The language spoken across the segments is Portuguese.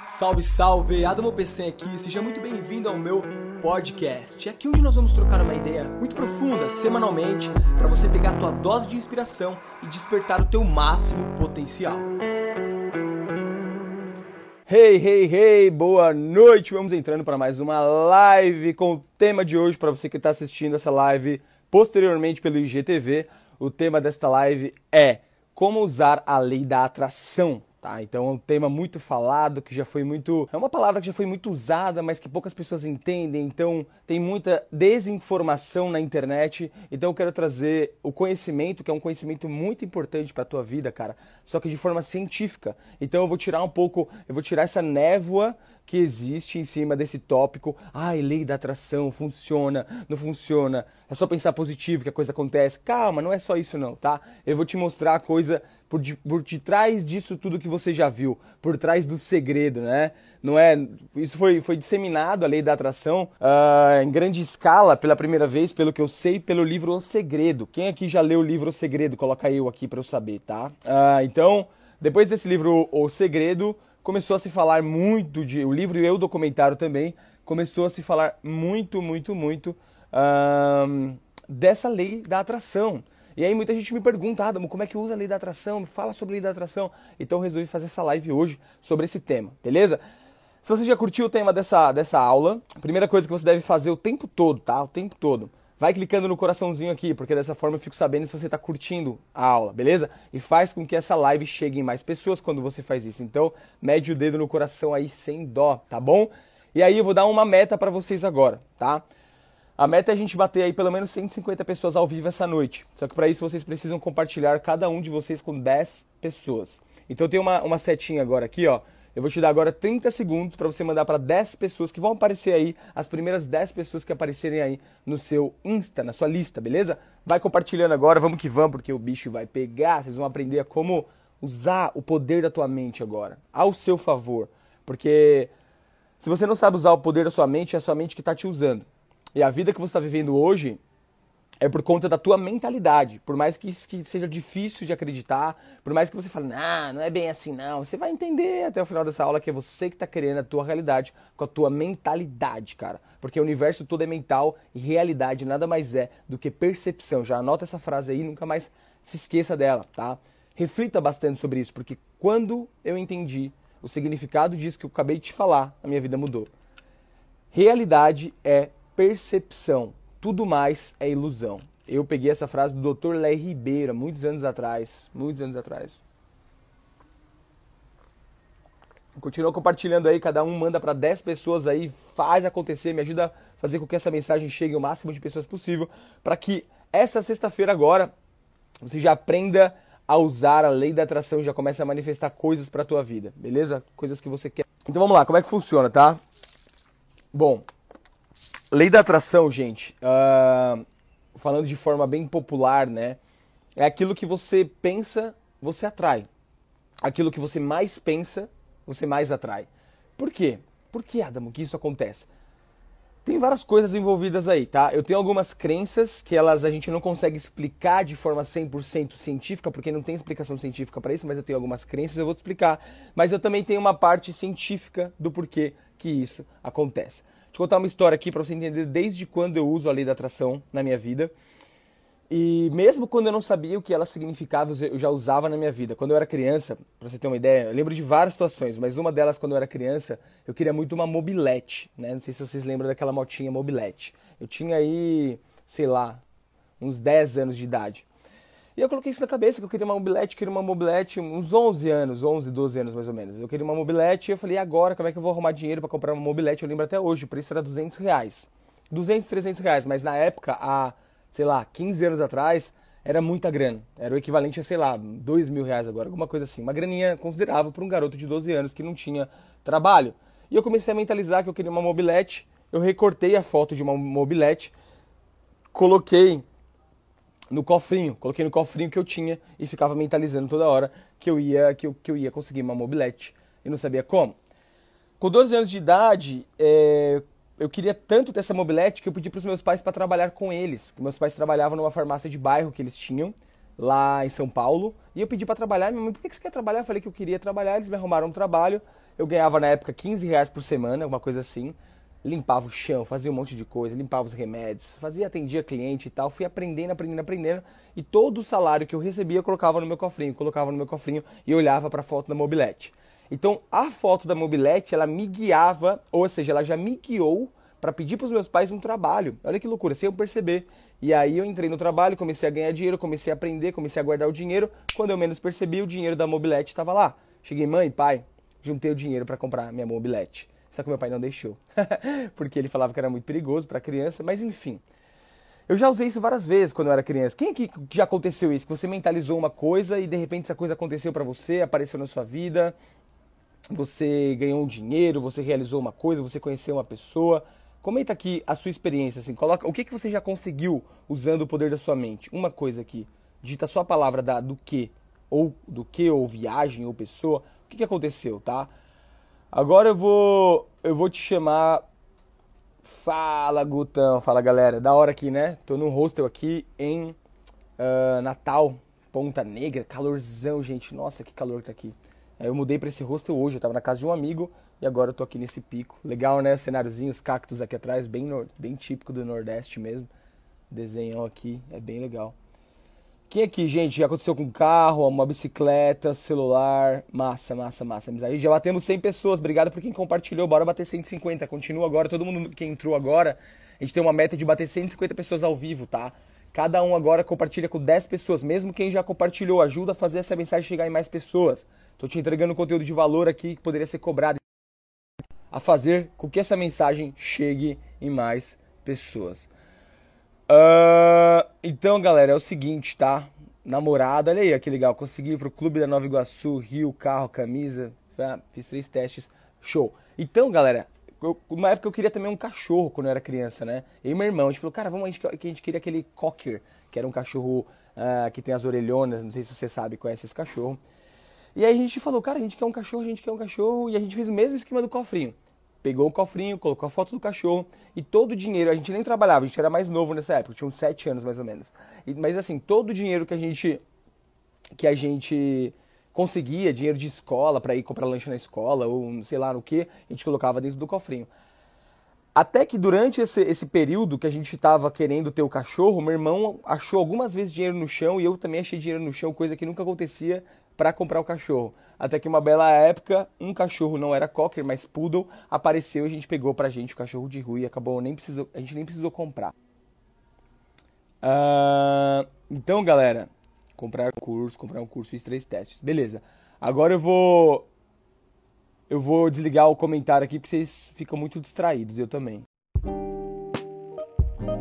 Salve, salve! Adamo PC aqui, seja muito bem-vindo ao meu podcast. É aqui onde nós vamos trocar uma ideia muito profunda, semanalmente, para você pegar a tua dose de inspiração e despertar o teu máximo potencial. Hey, hey, hey, boa noite! Vamos entrando para mais uma live com o tema de hoje, para você que está assistindo essa live posteriormente pelo IGTV. O tema desta live é como usar a lei da atração Tá? Então é um tema muito falado, que já foi muito. É uma palavra que já foi muito usada, mas que poucas pessoas entendem. Então tem muita desinformação na internet. Então eu quero trazer o conhecimento, que é um conhecimento muito importante para a tua vida, cara. Só que de forma científica. Então eu vou tirar um pouco, eu vou tirar essa névoa que existe em cima desse tópico. Ai, lei da atração, funciona, não funciona. É só pensar positivo que a coisa acontece. Calma, não é só isso não, tá? Eu vou te mostrar a coisa por, de, por detrás disso tudo que você já viu, por trás do segredo, né? Não é? Isso foi, foi disseminado, a lei da atração, uh, em grande escala, pela primeira vez, pelo que eu sei, pelo livro O Segredo. Quem aqui já leu o livro O Segredo? Coloca eu aqui para eu saber, tá? Uh, então, depois desse livro O Segredo, começou a se falar muito de. O livro e o documentário também começou a se falar muito, muito, muito uh, dessa lei da atração. E aí muita gente me pergunta, Adamo, como é que usa a lei da atração? Me fala sobre a lei da atração. Então eu resolvi fazer essa live hoje sobre esse tema, beleza? Se você já curtiu o tema dessa, dessa aula, a primeira coisa que você deve fazer o tempo todo, tá? O tempo todo. Vai clicando no coraçãozinho aqui, porque dessa forma eu fico sabendo se você está curtindo a aula, beleza? E faz com que essa live chegue em mais pessoas quando você faz isso. Então, mede o dedo no coração aí sem dó, tá bom? E aí eu vou dar uma meta para vocês agora, tá? A meta é a gente bater aí pelo menos 150 pessoas ao vivo essa noite. Só que para isso vocês precisam compartilhar cada um de vocês com 10 pessoas. Então tem uma, uma setinha agora aqui, ó. Eu vou te dar agora 30 segundos para você mandar para 10 pessoas que vão aparecer aí, as primeiras 10 pessoas que aparecerem aí no seu Insta, na sua lista, beleza? Vai compartilhando agora, vamos que vamos, porque o bicho vai pegar. Vocês vão aprender a como usar o poder da tua mente agora, ao seu favor. Porque se você não sabe usar o poder da sua mente, é a sua mente que está te usando. E a vida que você está vivendo hoje é por conta da tua mentalidade. Por mais que, que seja difícil de acreditar, por mais que você fale, não, não é bem assim não, você vai entender até o final dessa aula que é você que está querendo a tua realidade com a tua mentalidade, cara. Porque o universo todo é mental e realidade nada mais é do que percepção. Já anota essa frase aí, nunca mais se esqueça dela, tá? Reflita bastante sobre isso, porque quando eu entendi o significado disso que eu acabei de te falar, a minha vida mudou. Realidade é percepção. Tudo mais é ilusão. Eu peguei essa frase do Dr. Léo Ribeira, muitos anos atrás. Muitos anos atrás. Continua compartilhando aí, cada um manda para 10 pessoas aí, faz acontecer, me ajuda a fazer com que essa mensagem chegue ao máximo de pessoas possível, para que essa sexta-feira agora você já aprenda a usar a lei da atração, já comece a manifestar coisas para tua vida, beleza? Coisas que você quer. Então vamos lá, como é que funciona, tá? Bom, Lei da atração, gente, uh, falando de forma bem popular, né? É aquilo que você pensa, você atrai. Aquilo que você mais pensa, você mais atrai. Por quê? Por que, Adamo, que isso acontece? Tem várias coisas envolvidas aí, tá? Eu tenho algumas crenças que elas a gente não consegue explicar de forma 100% científica, porque não tem explicação científica para isso, mas eu tenho algumas crenças, eu vou te explicar. Mas eu também tenho uma parte científica do porquê que isso acontece. Eu contar uma história aqui para você entender desde quando eu uso a lei da atração na minha vida. E mesmo quando eu não sabia o que ela significava, eu já usava na minha vida. Quando eu era criança, para você ter uma ideia, eu lembro de várias situações, mas uma delas, quando eu era criança, eu queria muito uma mobilete, né? Não sei se vocês lembram daquela motinha mobilete. Eu tinha aí, sei lá, uns 10 anos de idade. E eu coloquei isso na cabeça, que eu queria uma mobilete, queria uma mobilete, uns 11 anos, 11, 12 anos mais ou menos. Eu queria uma mobilete e eu falei, agora, como é que eu vou arrumar dinheiro para comprar uma mobilete? Eu lembro até hoje, o preço era 200 reais. 200, 300 reais, mas na época, há, sei lá, 15 anos atrás, era muita grana. Era o equivalente a, sei lá, 2 mil reais agora, alguma coisa assim. Uma graninha considerável para um garoto de 12 anos que não tinha trabalho. E eu comecei a mentalizar que eu queria uma mobilete, eu recortei a foto de uma mobilete, coloquei no cofrinho, coloquei no cofrinho que eu tinha e ficava mentalizando toda hora que eu ia que eu, que eu ia conseguir uma mobilete e não sabia como. Com 12 anos de idade, é, eu queria tanto ter essa mobilete que eu pedi para os meus pais para trabalhar com eles. Meus pais trabalhavam numa farmácia de bairro que eles tinham lá em São Paulo e eu pedi para trabalhar. Minha mãe, por que você quer trabalhar? Eu falei que eu queria trabalhar. Eles me arrumaram um trabalho Eu ganhava na época 15 reais por semana, uma coisa assim. Limpava o chão, fazia um monte de coisa, limpava os remédios, fazia, atendia cliente e tal. Fui aprendendo, aprendendo, aprendendo. E todo o salário que eu recebia eu colocava no meu cofrinho, colocava no meu cofrinho e olhava para a foto da mobilete. Então a foto da mobilete, ela me guiava, ou seja, ela já me guiou para pedir para os meus pais um trabalho. Olha que loucura, sem eu perceber. E aí eu entrei no trabalho, comecei a ganhar dinheiro, comecei a aprender, comecei a guardar o dinheiro. Quando eu menos percebi, o dinheiro da mobilete estava lá. Cheguei, mãe, pai, juntei o dinheiro para comprar minha mobilete. Só que meu pai não deixou, porque ele falava que era muito perigoso para criança, mas enfim. Eu já usei isso várias vezes quando eu era criança. Quem aqui já aconteceu isso? Que você mentalizou uma coisa e de repente essa coisa aconteceu para você, apareceu na sua vida, você ganhou um dinheiro, você realizou uma coisa, você conheceu uma pessoa. Comenta aqui a sua experiência, assim, coloca o que, que você já conseguiu usando o poder da sua mente. Uma coisa aqui, digita só a palavra da, do que, ou do que, ou viagem, ou pessoa. O que, que aconteceu, tá? Agora eu vou, eu vou te chamar. Fala, Gutão. Fala, galera. Da hora aqui, né? Tô num hostel aqui em uh, Natal, Ponta Negra. Calorzão, gente. Nossa, que calor que tá aqui. Eu mudei para esse hostel hoje. Eu tava na casa de um amigo e agora eu tô aqui nesse pico. Legal, né? Cenáriozinho, os cactos aqui atrás, bem, bem típico do Nordeste mesmo. Desenham aqui, é bem legal. Quem aqui, gente, já aconteceu com carro, uma bicicleta, celular? Massa, massa, massa. Aí já batemos 100 pessoas. Obrigado por quem compartilhou. Bora bater 150. Continua agora. Todo mundo que entrou agora, a gente tem uma meta de bater 150 pessoas ao vivo, tá? Cada um agora compartilha com 10 pessoas. Mesmo quem já compartilhou, ajuda a fazer essa mensagem chegar em mais pessoas. Tô te entregando conteúdo de valor aqui que poderia ser cobrado a fazer com que essa mensagem chegue em mais pessoas. Uh, então, galera, é o seguinte, tá? Namorada, olha aí, que legal. Consegui ir pro Clube da Nova Iguaçu, Rio, carro, camisa. Fiz três testes. Show. Então, galera, eu, uma época eu queria também um cachorro quando eu era criança, né? E meu irmão, a gente falou, cara, vamos, a gente, a gente queria aquele cocker, que era um cachorro uh, que tem as orelhonas, não sei se você sabe, conhece esse cachorro. E aí a gente falou, cara, a gente quer um cachorro, a gente quer um cachorro, e a gente fez o mesmo esquema do cofrinho pegou o cofrinho, colocou a foto do cachorro e todo o dinheiro, a gente nem trabalhava, a gente era mais novo nessa época, tinha uns 7 anos mais ou menos. E, mas assim, todo o dinheiro que a gente que a gente conseguia, dinheiro de escola para ir comprar lanche na escola ou sei lá no que, a gente colocava dentro do cofrinho. Até que durante esse, esse período que a gente estava querendo ter o cachorro, meu irmão achou algumas vezes dinheiro no chão e eu também achei dinheiro no chão, coisa que nunca acontecia para comprar o cachorro. Até que uma bela época, um cachorro não era cocker, mas poodle, apareceu e a gente pegou pra gente o cachorro de rua e acabou nem precisou, a gente nem precisou comprar. Uh, então, galera, comprar um curso, comprar um curso, fiz três testes. Beleza. Agora eu vou eu vou desligar o comentário aqui porque vocês ficam muito distraídos, eu também.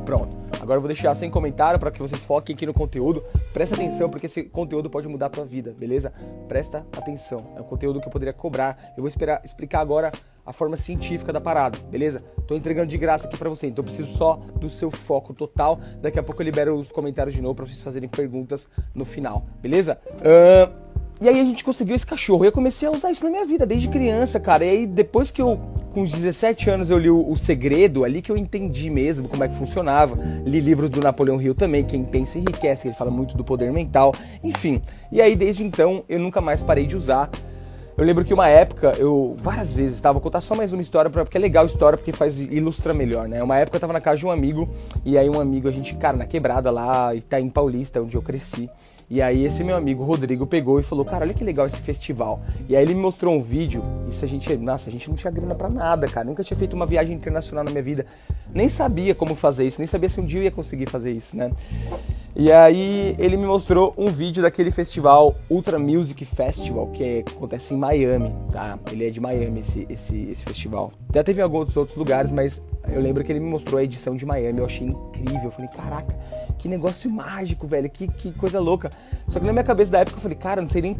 Pronto. Agora eu vou deixar sem comentário para que vocês foquem aqui no conteúdo. Presta atenção porque esse conteúdo pode mudar a tua vida, beleza? Presta atenção. É um conteúdo que eu poderia cobrar. Eu vou esperar, explicar agora a forma científica da parada, beleza? Tô entregando de graça aqui para você, então eu preciso só do seu foco total. Daqui a pouco eu libero os comentários de novo para vocês fazerem perguntas no final, beleza? Uh, e aí a gente conseguiu esse cachorro. E eu comecei a usar isso na minha vida desde criança, cara. E aí depois que eu, com os 17 anos, eu li o, o Segredo, ali que eu entendi mesmo como é que funcionava. Li livros do Napoleão Hill também, Quem Pensa Enriquece, ele fala muito do poder mental. Enfim. E aí desde então eu nunca mais parei de usar. Eu lembro que uma época, eu várias vezes estava, vou contar só mais uma história, porque é legal a história, porque faz ilustra melhor, né? Uma época eu tava na casa de um amigo, e aí um amigo, a gente, cara, na quebrada lá, em Paulista, onde eu cresci. E aí esse meu amigo Rodrigo pegou e falou, cara, olha que legal esse festival. E aí ele me mostrou um vídeo, isso a gente, nossa, a gente não tinha grana pra nada, cara. Nunca tinha feito uma viagem internacional na minha vida. Nem sabia como fazer isso, nem sabia se um dia eu ia conseguir fazer isso, né? E aí ele me mostrou um vídeo daquele festival Ultra Music Festival, que, é, acontece em Miami, tá? Ele é de Miami, esse, esse, esse festival. Já teve alguns outros lugares, mas eu lembro que ele me mostrou a edição de Miami, eu achei incrível. Eu falei, caraca, que negócio mágico, velho, que, que coisa louca. Só que na minha cabeça da época eu falei, cara, não sei nem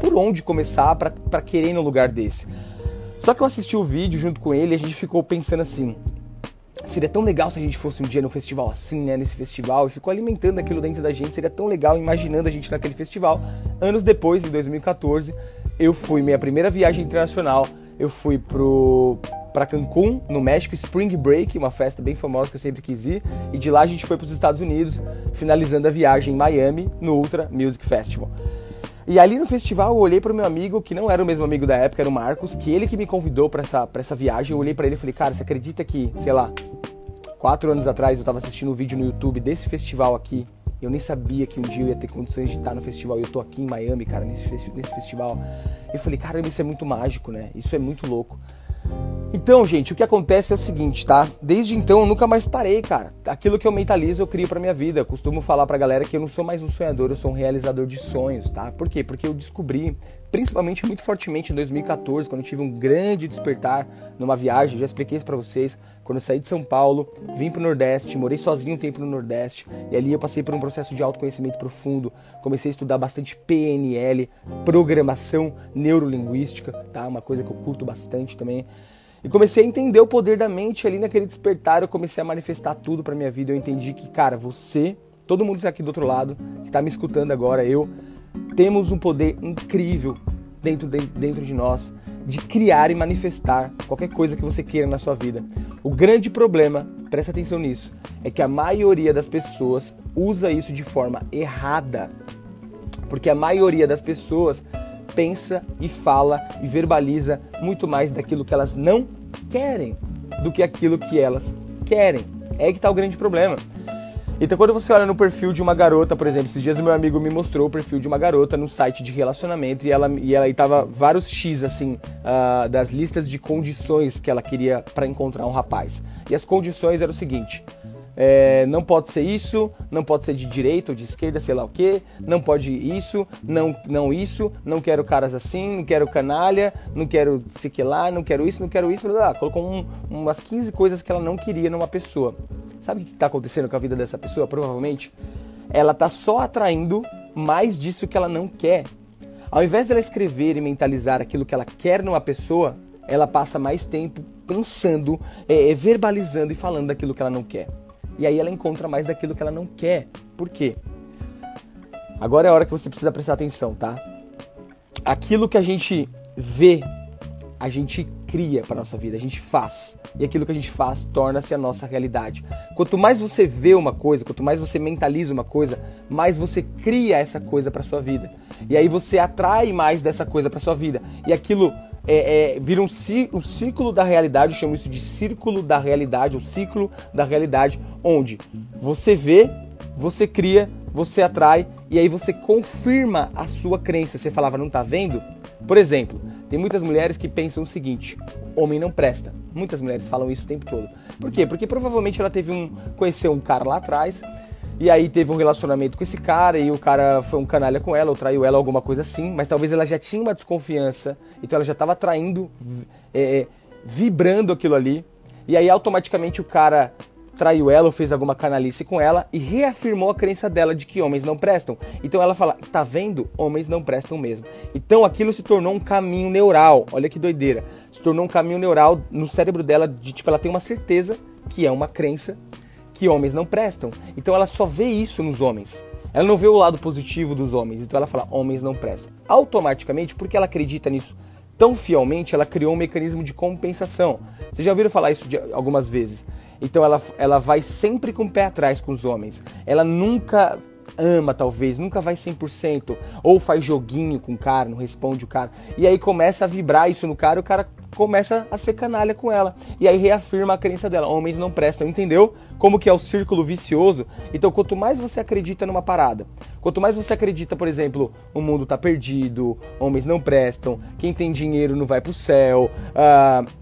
por onde começar para querer ir num lugar desse. Só que eu assisti o vídeo junto com ele e a gente ficou pensando assim, Seria tão legal se a gente fosse um dia no festival assim, né? Nesse festival, e ficou alimentando aquilo dentro da gente. Seria tão legal imaginando a gente naquele festival. Anos depois, em 2014, eu fui minha primeira viagem internacional. Eu fui pro para Cancún, no México, Spring Break, uma festa bem famosa que eu sempre quis ir, e de lá a gente foi para os Estados Unidos, finalizando a viagem em Miami, no Ultra Music Festival. E ali no festival eu olhei pro meu amigo, que não era o mesmo amigo da época, era o Marcos, que ele que me convidou para essa, pra essa viagem. Eu olhei para ele e falei, cara, você acredita que, sei lá, quatro anos atrás eu tava assistindo um vídeo no YouTube desse festival aqui. Eu nem sabia que um dia eu ia ter condições de estar no festival. E eu tô aqui em Miami, cara, nesse, nesse festival. Eu falei, caramba, isso é muito mágico, né? Isso é muito louco. Então, gente, o que acontece é o seguinte, tá? Desde então eu nunca mais parei, cara. Aquilo que eu mentalizo eu crio pra minha vida. Eu costumo falar pra galera que eu não sou mais um sonhador, eu sou um realizador de sonhos, tá? Por quê? Porque eu descobri, principalmente muito fortemente em 2014, quando eu tive um grande despertar numa viagem, já expliquei isso pra vocês. Quando eu saí de São Paulo, vim pro Nordeste, morei sozinho um tempo no Nordeste, e ali eu passei por um processo de autoconhecimento profundo. Comecei a estudar bastante PNL, programação neurolinguística, tá? Uma coisa que eu curto bastante também. E comecei a entender o poder da mente ali naquele despertar. Eu comecei a manifestar tudo para minha vida. Eu entendi que, cara, você, todo mundo que tá aqui do outro lado, que está me escutando agora, eu, temos um poder incrível dentro de, dentro de nós de criar e manifestar qualquer coisa que você queira na sua vida. O grande problema, presta atenção nisso, é que a maioria das pessoas usa isso de forma errada. Porque a maioria das pessoas pensa e fala e verbaliza muito mais daquilo que elas não querem do que aquilo que elas querem. É aí que está o grande problema. Então, quando você olha no perfil de uma garota, por exemplo, esses dias o meu amigo me mostrou o perfil de uma garota no site de relacionamento e ela e ela e tava vários X assim uh, das listas de condições que ela queria para encontrar um rapaz. E as condições eram o seguinte: é, não pode ser isso, não pode ser de direita ou de esquerda, sei lá o que, não pode isso, não, não isso, não quero caras assim, não quero canalha, não quero sei que lá, não quero isso, não quero isso, ah, colocou um, umas 15 coisas que ela não queria numa pessoa. Sabe o que está acontecendo com a vida dessa pessoa? Provavelmente ela está só atraindo mais disso que ela não quer. Ao invés dela escrever e mentalizar aquilo que ela quer numa pessoa, ela passa mais tempo pensando, é, verbalizando e falando daquilo que ela não quer. E aí ela encontra mais daquilo que ela não quer. Por quê? Agora é a hora que você precisa prestar atenção, tá? Aquilo que a gente vê, a gente cria para nossa vida, a gente faz. E aquilo que a gente faz torna-se a nossa realidade. Quanto mais você vê uma coisa, quanto mais você mentaliza uma coisa, mais você cria essa coisa para sua vida. E aí você atrai mais dessa coisa para sua vida. E aquilo é, é, vira um, um círculo da realidade, eu chamo isso de círculo da realidade, o ciclo da realidade, onde você vê, você cria, você atrai e aí você confirma a sua crença. Você falava, não tá vendo? Por exemplo, tem muitas mulheres que pensam o seguinte: homem não presta. Muitas mulheres falam isso o tempo todo. Por quê? Porque provavelmente ela teve um conheceu um cara lá atrás e aí teve um relacionamento com esse cara e o cara foi um canalha com ela, ou traiu ela, alguma coisa assim, mas talvez ela já tinha uma desconfiança, então ela já estava traindo, é, é, vibrando aquilo ali, e aí automaticamente o cara traiu ela ou fez alguma canalice com ela e reafirmou a crença dela de que homens não prestam. Então ela fala: tá vendo? Homens não prestam mesmo. Então aquilo se tornou um caminho neural. Olha que doideira. Se tornou um caminho neural no cérebro dela de tipo, ela tem uma certeza que é uma crença que homens não prestam. Então ela só vê isso nos homens. Ela não vê o lado positivo dos homens. Então ela fala: homens não prestam. Automaticamente, porque ela acredita nisso tão fielmente, ela criou um mecanismo de compensação. Vocês já ouviram falar isso algumas vezes. Então ela, ela vai sempre com o pé atrás com os homens. Ela nunca ama, talvez, nunca vai 100%, ou faz joguinho com o cara, não responde o cara. E aí começa a vibrar isso no cara, o cara começa a ser canalha com ela. E aí reafirma a crença dela, homens não prestam, entendeu? Como que é o círculo vicioso? Então, quanto mais você acredita numa parada, quanto mais você acredita, por exemplo, o mundo tá perdido, homens não prestam, quem tem dinheiro não vai pro céu, uh,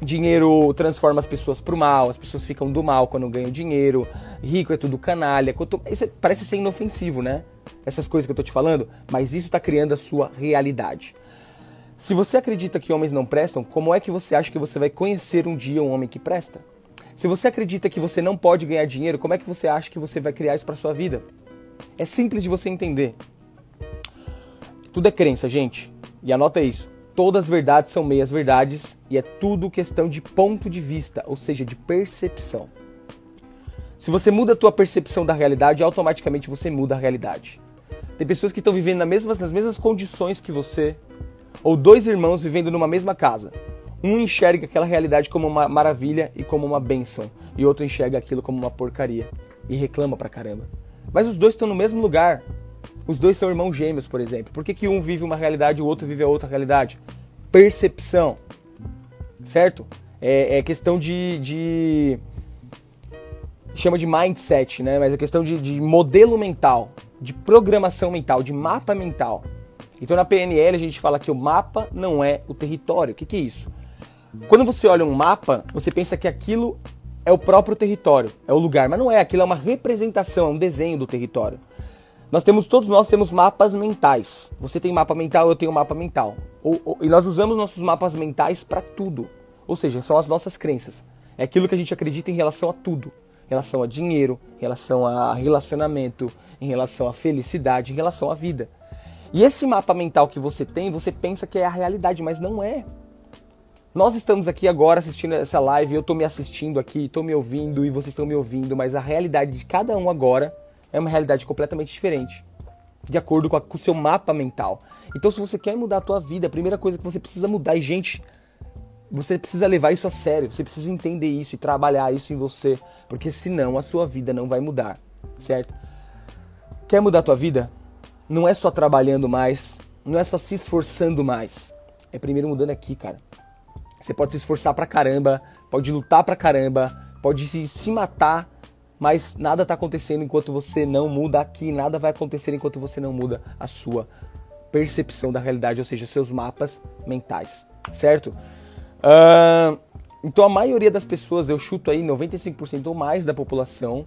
dinheiro transforma as pessoas pro mal, as pessoas ficam do mal quando ganham dinheiro, rico é tudo canalha. Quanto, isso é, parece ser inofensivo, né? Essas coisas que eu tô te falando, mas isso tá criando a sua realidade. Se você acredita que homens não prestam, como é que você acha que você vai conhecer um dia um homem que presta? Se você acredita que você não pode ganhar dinheiro, como é que você acha que você vai criar isso para sua vida? É simples de você entender. Tudo é crença, gente. E anota isso. Todas as verdades são meias verdades e é tudo questão de ponto de vista, ou seja, de percepção. Se você muda a tua percepção da realidade, automaticamente você muda a realidade. Tem pessoas que estão vivendo nas mesmas, nas mesmas condições que você, ou dois irmãos vivendo numa mesma casa. Um enxerga aquela realidade como uma maravilha e como uma bênção, e outro enxerga aquilo como uma porcaria e reclama pra caramba. Mas os dois estão no mesmo lugar. Os dois são irmãos gêmeos, por exemplo. Por que, que um vive uma realidade e o outro vive a outra realidade? Percepção. Certo? É, é questão de, de. chama de mindset, né? Mas é questão de, de modelo mental, de programação mental, de mapa mental. Então na PNL a gente fala que o mapa não é o território. O que, que é isso? Quando você olha um mapa, você pensa que aquilo é o próprio território, é o lugar, mas não é, aquilo é uma representação, é um desenho do território. Nós temos, todos nós temos mapas mentais. Você tem mapa mental, eu tenho mapa mental. Ou, ou, e nós usamos nossos mapas mentais para tudo. Ou seja, são as nossas crenças. É aquilo que a gente acredita em relação a tudo. Em relação a dinheiro, em relação a relacionamento, em relação a felicidade, em relação à vida. E esse mapa mental que você tem, você pensa que é a realidade, mas não é. Nós estamos aqui agora assistindo essa live, eu estou me assistindo aqui, estou me ouvindo e vocês estão me ouvindo, mas a realidade de cada um agora é uma realidade completamente diferente, de acordo com, a, com o seu mapa mental. Então, se você quer mudar a tua vida, a primeira coisa que você precisa mudar, e gente, você precisa levar isso a sério, você precisa entender isso e trabalhar isso em você, porque senão a sua vida não vai mudar, certo? Quer mudar a tua vida? Não é só trabalhando mais, não é só se esforçando mais. É primeiro mudando aqui, cara. Você pode se esforçar pra caramba, pode lutar pra caramba, pode se, se matar, mas nada tá acontecendo enquanto você não muda aqui, nada vai acontecer enquanto você não muda a sua percepção da realidade, ou seja, seus mapas mentais, certo? Uh, então a maioria das pessoas, eu chuto aí 95% ou mais da população,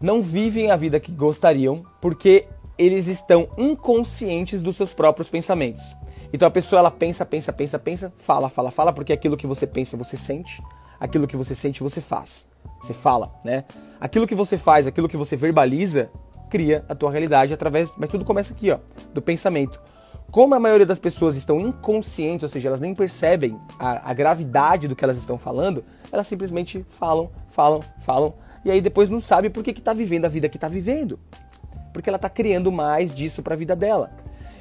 não vivem a vida que gostariam porque eles estão inconscientes dos seus próprios pensamentos. Então a pessoa ela pensa, pensa, pensa, pensa, fala, fala, fala, porque aquilo que você pensa você sente, aquilo que você sente você faz. Você fala, né? Aquilo que você faz, aquilo que você verbaliza, cria a tua realidade através, mas tudo começa aqui, ó, do pensamento. Como a maioria das pessoas estão inconscientes, ou seja, elas nem percebem a, a gravidade do que elas estão falando, elas simplesmente falam, falam, falam, e aí depois não sabe por que está vivendo a vida que está vivendo. Porque ela está criando mais disso para a vida dela.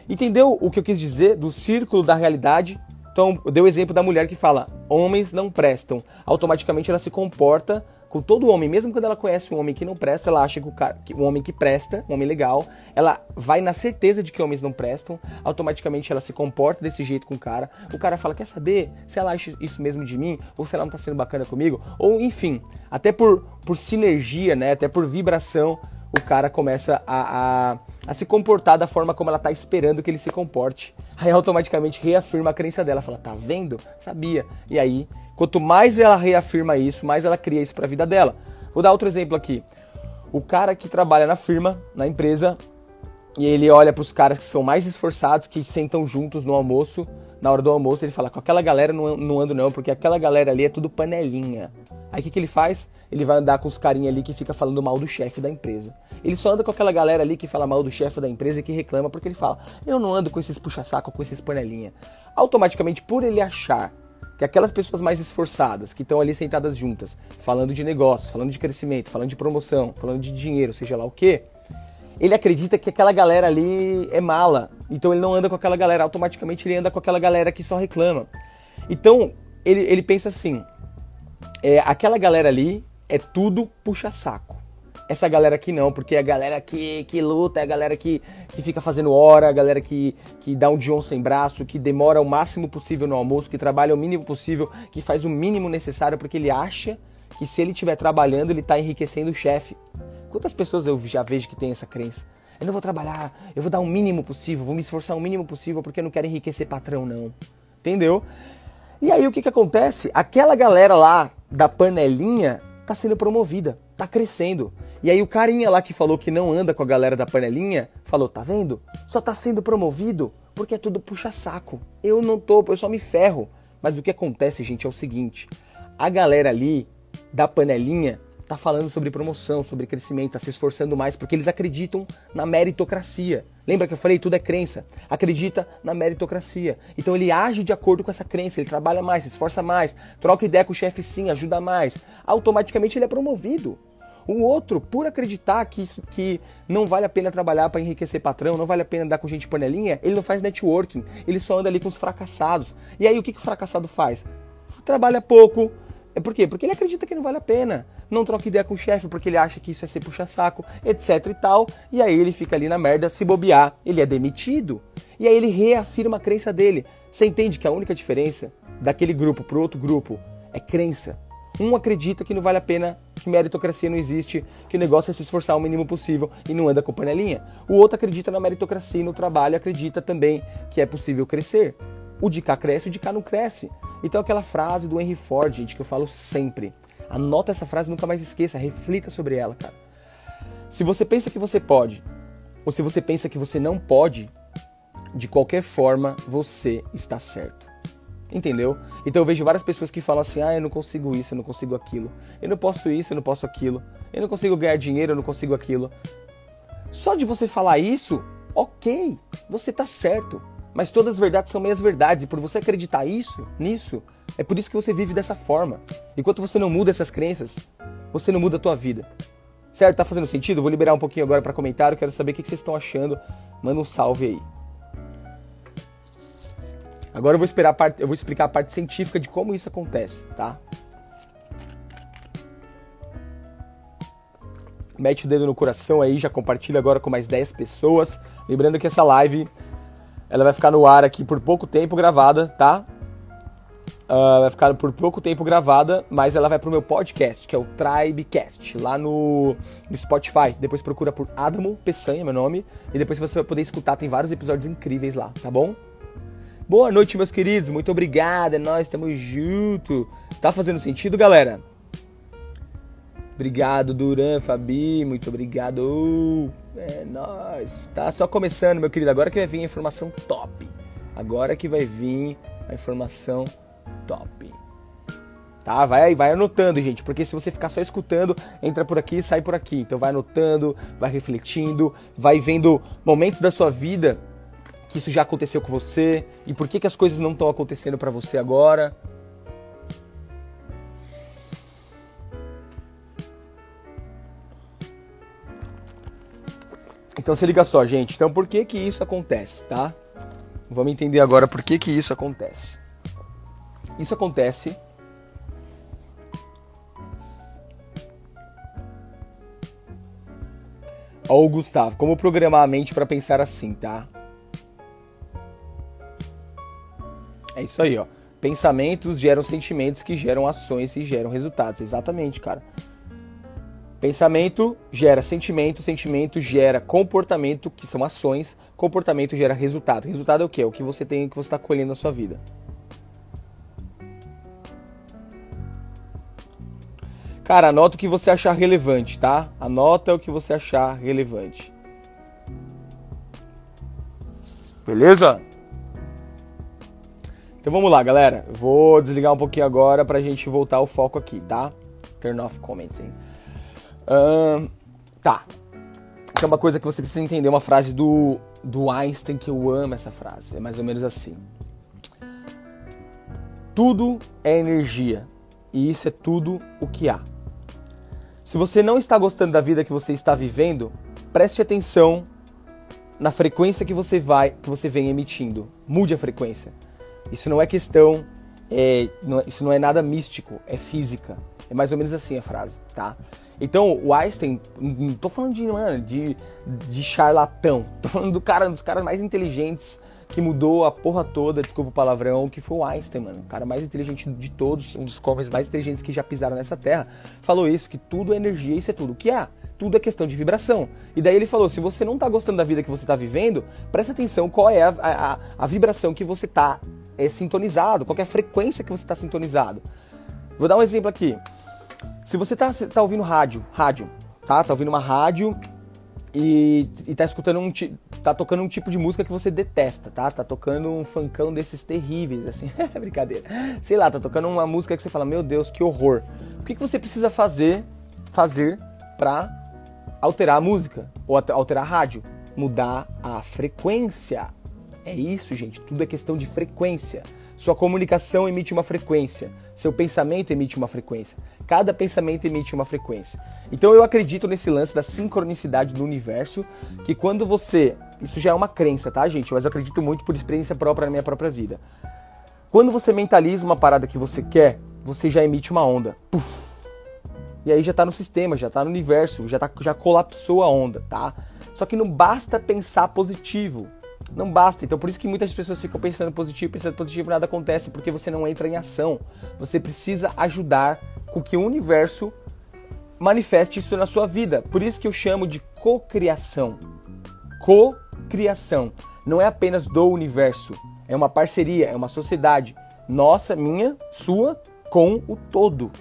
Entendeu o que eu quis dizer do círculo da realidade? Então, eu dei o exemplo da mulher que fala: homens não prestam. Automaticamente ela se comporta com todo homem, mesmo quando ela conhece um homem que não presta, ela acha que o, cara, que um homem que presta, um homem legal, ela vai na certeza de que homens não prestam, automaticamente ela se comporta desse jeito com o cara. O cara fala: Quer saber se ela acha isso mesmo de mim? Ou se ela não tá sendo bacana comigo? Ou enfim, até por, por sinergia, né? Até por vibração, o cara começa a, a, a, se comportar da forma como ela tá esperando que ele se comporte. Aí automaticamente reafirma a crença dela, fala, tá vendo? Sabia. E aí, quanto mais ela reafirma isso, mais ela cria isso para a vida dela. Vou dar outro exemplo aqui. O cara que trabalha na firma, na empresa, e ele olha para os caras que são mais esforçados, que sentam juntos no almoço, na hora do almoço, ele fala: com aquela galera não, não ando não, porque aquela galera ali é tudo panelinha. Aí o que, que ele faz? Ele vai andar com os carinha ali que fica falando mal do chefe da empresa. Ele só anda com aquela galera ali que fala mal do chefe da empresa e que reclama porque ele fala: Eu não ando com esses puxa-saco, com esses panelinha. Automaticamente, por ele achar que aquelas pessoas mais esforçadas, que estão ali sentadas juntas, falando de negócios, falando de crescimento, falando de promoção, falando de dinheiro, seja lá o que, ele acredita que aquela galera ali é mala. Então ele não anda com aquela galera, automaticamente ele anda com aquela galera que só reclama. Então ele, ele pensa assim: é, aquela galera ali é tudo puxa-saco. Essa galera aqui não, porque é a galera que, que luta, é a galera que, que fica fazendo hora, a galera que, que dá um John sem braço, que demora o máximo possível no almoço, que trabalha o mínimo possível, que faz o mínimo necessário, porque ele acha que se ele estiver trabalhando, ele está enriquecendo o chefe. Quantas pessoas eu já vejo que tem essa crença? Eu não vou trabalhar, eu vou dar o mínimo possível, vou me esforçar o mínimo possível porque eu não quero enriquecer patrão, não. Entendeu? E aí o que, que acontece? Aquela galera lá da panelinha tá sendo promovida, tá crescendo. E aí o carinha lá que falou que não anda com a galera da panelinha, falou, tá vendo? Só tá sendo promovido porque é tudo puxa-saco. Eu não tô, eu só me ferro. Mas o que acontece, gente, é o seguinte. A galera ali da panelinha tá falando sobre promoção, sobre crescimento, tá se esforçando mais porque eles acreditam na meritocracia. Lembra que eu falei, tudo é crença. Acredita na meritocracia. Então ele age de acordo com essa crença, ele trabalha mais, se esforça mais, troca ideia com o chefe sim, ajuda mais. Automaticamente ele é promovido. O outro, por acreditar que, isso, que não vale a pena trabalhar para enriquecer patrão, não vale a pena andar com gente panelinha, ele não faz networking, ele só anda ali com os fracassados. E aí o que, que o fracassado faz? Trabalha pouco. É por quê? Porque ele acredita que não vale a pena. não troca ideia com o chefe porque ele acha que isso é ser puxa-saco, etc e tal. E aí ele fica ali na merda, se bobear, ele é demitido. E aí ele reafirma a crença dele. Você entende que a única diferença daquele grupo pro outro grupo é crença. Um acredita que não vale a pena, que meritocracia não existe, que o negócio é se esforçar o mínimo possível e não anda com panelinha. O outro acredita na meritocracia e no trabalho acredita também que é possível crescer. O de cá cresce, o de cá não cresce. Então aquela frase do Henry Ford, gente, que eu falo sempre. Anota essa frase, nunca mais esqueça, reflita sobre ela, cara. Se você pensa que você pode, ou se você pensa que você não pode, de qualquer forma você está certo. Entendeu? Então eu vejo várias pessoas que falam assim: ah, eu não consigo isso, eu não consigo aquilo. Eu não posso isso, eu não posso aquilo. Eu não consigo ganhar dinheiro, eu não consigo aquilo. Só de você falar isso, ok, você está certo. Mas todas as verdades são meias verdades. E por você acreditar isso, nisso, é por isso que você vive dessa forma. Enquanto você não muda essas crenças, você não muda a tua vida. Certo? Tá fazendo sentido? Vou liberar um pouquinho agora para comentário. Quero saber o que vocês estão achando. Manda um salve aí. Agora eu vou, esperar parte, eu vou explicar a parte científica de como isso acontece, tá? Mete o dedo no coração aí, já compartilha agora com mais 10 pessoas. Lembrando que essa live ela vai ficar no ar aqui por pouco tempo gravada, tá? Uh, vai ficar por pouco tempo gravada, mas ela vai pro meu podcast, que é o Tribecast, lá no, no Spotify. Depois procura por Adamo Peçanha, meu nome, e depois você vai poder escutar, tem vários episódios incríveis lá, tá bom? Boa noite, meus queridos. Muito obrigado. É nóis, tamo junto. Tá fazendo sentido, galera? Obrigado, Duran, Fabi. Muito obrigado. É nóis. Tá só começando, meu querido. Agora que vai vir a informação top. Agora que vai vir a informação top. Tá? Vai, vai anotando, gente, porque se você ficar só escutando, entra por aqui e sai por aqui. Então vai anotando, vai refletindo, vai vendo momentos da sua vida que isso já aconteceu com você e por que, que as coisas não estão acontecendo para você agora. Então se liga só, gente. Então por que que isso acontece, tá? Vamos entender agora por que que isso acontece. Isso acontece Ó, Gustavo, como programar a mente para pensar assim, tá? É isso aí, ó. Pensamentos geram sentimentos que geram ações e geram resultados. Exatamente, cara. Pensamento gera sentimento, sentimento gera comportamento, que são ações, comportamento gera resultado. Resultado é o quê? É o que você tem, o que você está colhendo na sua vida. Cara, anota o que você achar relevante, tá? Anota o que você achar relevante. Beleza? Então vamos lá, galera. Vou desligar um pouquinho agora pra gente voltar ao foco aqui, tá? Turn off commenting. Tá. Isso é uma coisa que você precisa entender, uma frase do, do Einstein que eu amo essa frase. É mais ou menos assim. Tudo é energia. E isso é tudo o que há. Se você não está gostando da vida que você está vivendo, preste atenção na frequência que você vai, que você vem emitindo. Mude a frequência. Isso não é questão, é, não, é, isso não é nada místico, é física. É mais ou menos assim a frase, tá? Então, o Einstein, não tô falando de, mano, de, de charlatão, tô falando do cara, dos caras mais inteligentes que mudou a porra toda, desculpa o palavrão, que foi o Einstein, mano. O cara mais inteligente de todos, um dos homens mais inteligentes que já pisaram nessa terra, falou isso, que tudo é energia, isso é tudo. O que é? Tudo é questão de vibração. E daí ele falou, se você não tá gostando da vida que você tá vivendo, presta atenção qual é a, a, a vibração que você tá é, sintonizado, qual é a frequência que você está sintonizado. Vou dar um exemplo aqui. Se você está tá ouvindo rádio, rádio, tá? Tá ouvindo uma rádio e, e tá escutando um tá tocando um tipo de música que você detesta, tá? Tá tocando um funkão desses terríveis, assim, é brincadeira. Sei lá, tá tocando uma música que você fala, meu Deus, que horror. O que, que você precisa fazer, fazer para alterar a música ou alterar a rádio? Mudar a frequência. É isso, gente. Tudo é questão de frequência. Sua comunicação emite uma frequência. Seu pensamento emite uma frequência. Cada pensamento emite uma frequência. Então eu acredito nesse lance da sincronicidade do universo, que quando você. Isso já é uma crença, tá, gente? Mas eu acredito muito por experiência própria na minha própria vida. Quando você mentaliza uma parada que você quer, você já emite uma onda. Puf. E aí já tá no sistema, já tá no universo, já, tá, já colapsou a onda, tá? Só que não basta pensar positivo. Não basta. Então por isso que muitas pessoas ficam pensando positivo, pensando positivo, nada acontece, porque você não entra em ação. Você precisa ajudar com que o universo manifeste isso na sua vida. Por isso que eu chamo de cocriação. Cocriação. Não é apenas do universo, é uma parceria, é uma sociedade. Nossa, minha, sua, com o todo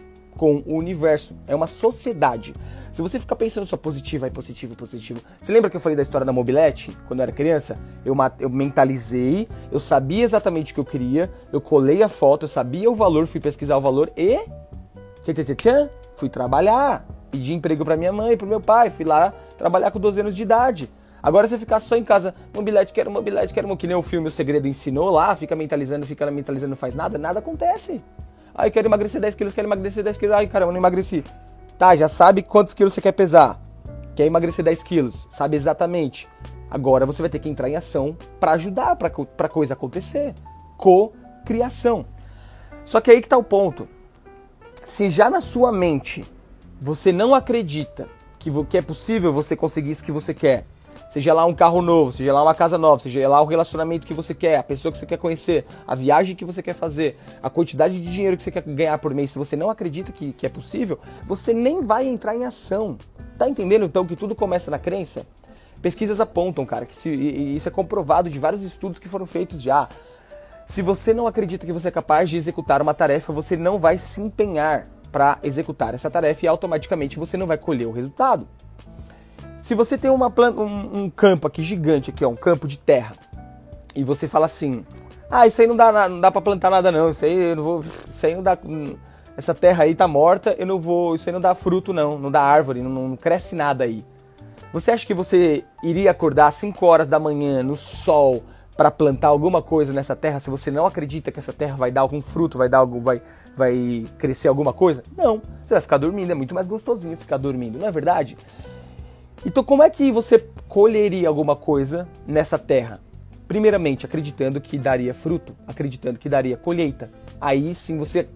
com o universo. É uma sociedade. Se você ficar pensando só positivo, aí positivo, positivo. Você lembra que eu falei da história da mobilete? Quando eu era criança? Eu, eu mentalizei, eu sabia exatamente o que eu queria, eu colei a foto, eu sabia o valor, fui pesquisar o valor e. Tchan, tchan, tchan, fui trabalhar. Pedi emprego para minha mãe, para meu pai, fui lá trabalhar com 12 anos de idade. Agora você ficar só em casa, mobilete, quero mobilete, quero que nem o filme O Segredo ensinou lá, fica mentalizando, fica mentalizando, não faz nada, nada acontece. Ai, quero emagrecer 10 quilos, quero emagrecer 10 quilos. Ai, caramba, não emagreci. Tá, já sabe quantos quilos você quer pesar. Quer emagrecer 10 quilos. Sabe exatamente. Agora você vai ter que entrar em ação para ajudar para coisa acontecer. Co-criação. Só que aí que tá o ponto. Se já na sua mente você não acredita que, que é possível você conseguir isso que você quer, Seja lá um carro novo, seja lá uma casa nova, seja lá o relacionamento que você quer, a pessoa que você quer conhecer, a viagem que você quer fazer, a quantidade de dinheiro que você quer ganhar por mês, se você não acredita que, que é possível, você nem vai entrar em ação. Tá entendendo então que tudo começa na crença? Pesquisas apontam, cara, que se, e isso é comprovado de vários estudos que foram feitos já. Se você não acredita que você é capaz de executar uma tarefa, você não vai se empenhar para executar essa tarefa e automaticamente você não vai colher o resultado. Se você tem uma planta, um, um, campo aqui gigante, aqui, ó, um campo de terra, e você fala assim, ah, isso aí não dá, não dá pra plantar nada não, isso aí eu não vou. Isso aí não dá. Essa terra aí tá morta, eu não vou. Isso aí não dá fruto, não, não dá árvore, não, não cresce nada aí. Você acha que você iria acordar às 5 horas da manhã no sol para plantar alguma coisa nessa terra se você não acredita que essa terra vai dar algum fruto, vai dar algo, vai, vai crescer alguma coisa? Não. Você vai ficar dormindo, é muito mais gostosinho ficar dormindo, não é verdade? Então, como é que você colheria alguma coisa nessa terra? Primeiramente, acreditando que daria fruto, acreditando que daria colheita. Aí sim você.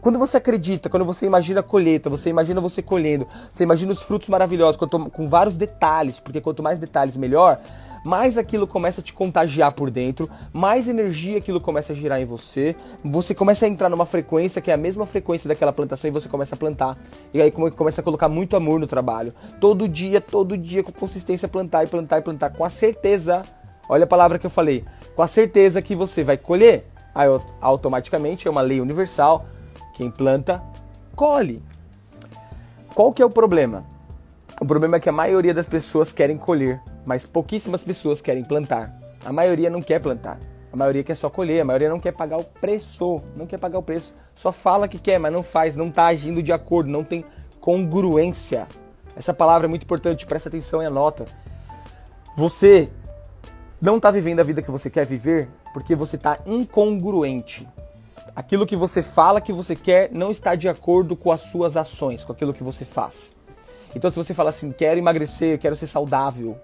Quando você acredita, quando você imagina a colheita, você imagina você colhendo, você imagina os frutos maravilhosos, com vários detalhes, porque quanto mais detalhes, melhor mais aquilo começa a te contagiar por dentro, mais energia aquilo começa a girar em você, você começa a entrar numa frequência que é a mesma frequência daquela plantação e você começa a plantar. E aí começa a colocar muito amor no trabalho. Todo dia, todo dia, com consistência, plantar e plantar e plantar, com a certeza, olha a palavra que eu falei, com a certeza que você vai colher. Aí automaticamente é uma lei universal, quem planta, colhe. Qual que é o problema? O problema é que a maioria das pessoas querem colher mas pouquíssimas pessoas querem plantar. A maioria não quer plantar. A maioria quer só colher, a maioria não quer pagar o preço, não quer pagar o preço. Só fala que quer, mas não faz, não está agindo de acordo, não tem congruência. Essa palavra é muito importante, presta atenção e anota. Você não está vivendo a vida que você quer viver porque você está incongruente. Aquilo que você fala que você quer não está de acordo com as suas ações, com aquilo que você faz. Então, se você fala assim, quero emagrecer, quero ser saudável,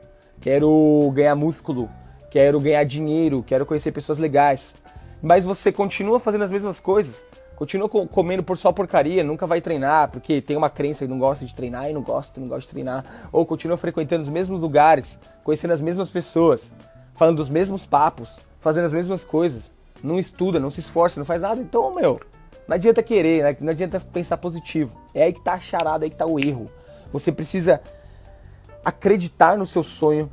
quero ganhar músculo, quero ganhar dinheiro, quero conhecer pessoas legais. Mas você continua fazendo as mesmas coisas, continua comendo por só porcaria, nunca vai treinar, porque tem uma crença e não gosta de treinar e não gosta, não gosta de treinar, ou continua frequentando os mesmos lugares, conhecendo as mesmas pessoas, falando dos mesmos papos, fazendo as mesmas coisas, não estuda, não se esforça, não faz nada, então, meu, não adianta querer, né? não adianta pensar positivo. É aí que tá a charada, é aí que tá o erro. Você precisa acreditar no seu sonho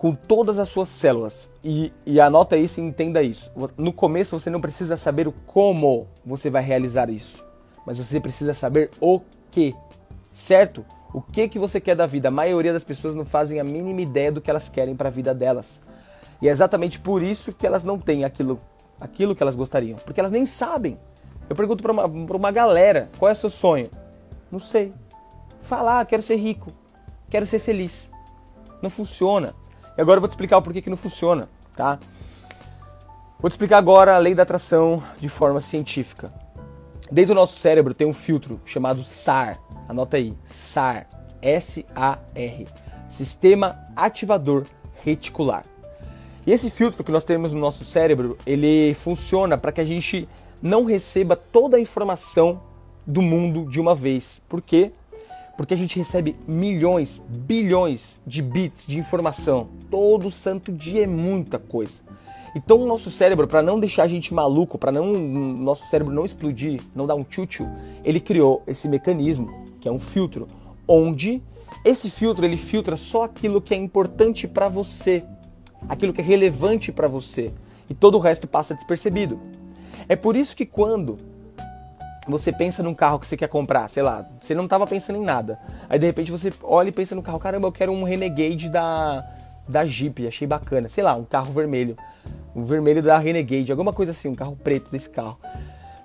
com todas as suas células. E, e anota isso e entenda isso. No começo você não precisa saber o como você vai realizar isso, mas você precisa saber o que, certo? O que que você quer da vida? A maioria das pessoas não fazem a mínima ideia do que elas querem para a vida delas. E é exatamente por isso que elas não têm aquilo, aquilo que elas gostariam, porque elas nem sabem. Eu pergunto para uma, uma galera, qual é o seu sonho? Não sei. Falar, ah, quero ser rico quero ser feliz. Não funciona. E agora eu vou te explicar o porquê que não funciona, tá? Vou te explicar agora a lei da atração de forma científica. Dentro do nosso cérebro tem um filtro chamado SAR. Anota aí, SAR. S-A-R. Sistema Ativador Reticular. E esse filtro que nós temos no nosso cérebro, ele funciona para que a gente não receba toda a informação do mundo de uma vez. Por quê? Porque a gente recebe milhões, bilhões de bits de informação. Todo santo dia é muita coisa. Então o nosso cérebro, para não deixar a gente maluco, para não nosso cérebro não explodir, não dar um tchutchu, ele criou esse mecanismo, que é um filtro, onde esse filtro ele filtra só aquilo que é importante para você, aquilo que é relevante para você, e todo o resto passa despercebido. É por isso que quando você pensa num carro que você quer comprar, sei lá, você não estava pensando em nada. Aí de repente você olha e pensa no carro, caramba, eu quero um Renegade da da Jeep, achei bacana, sei lá, um carro vermelho um vermelho da Renegade, alguma coisa assim, um carro preto desse carro.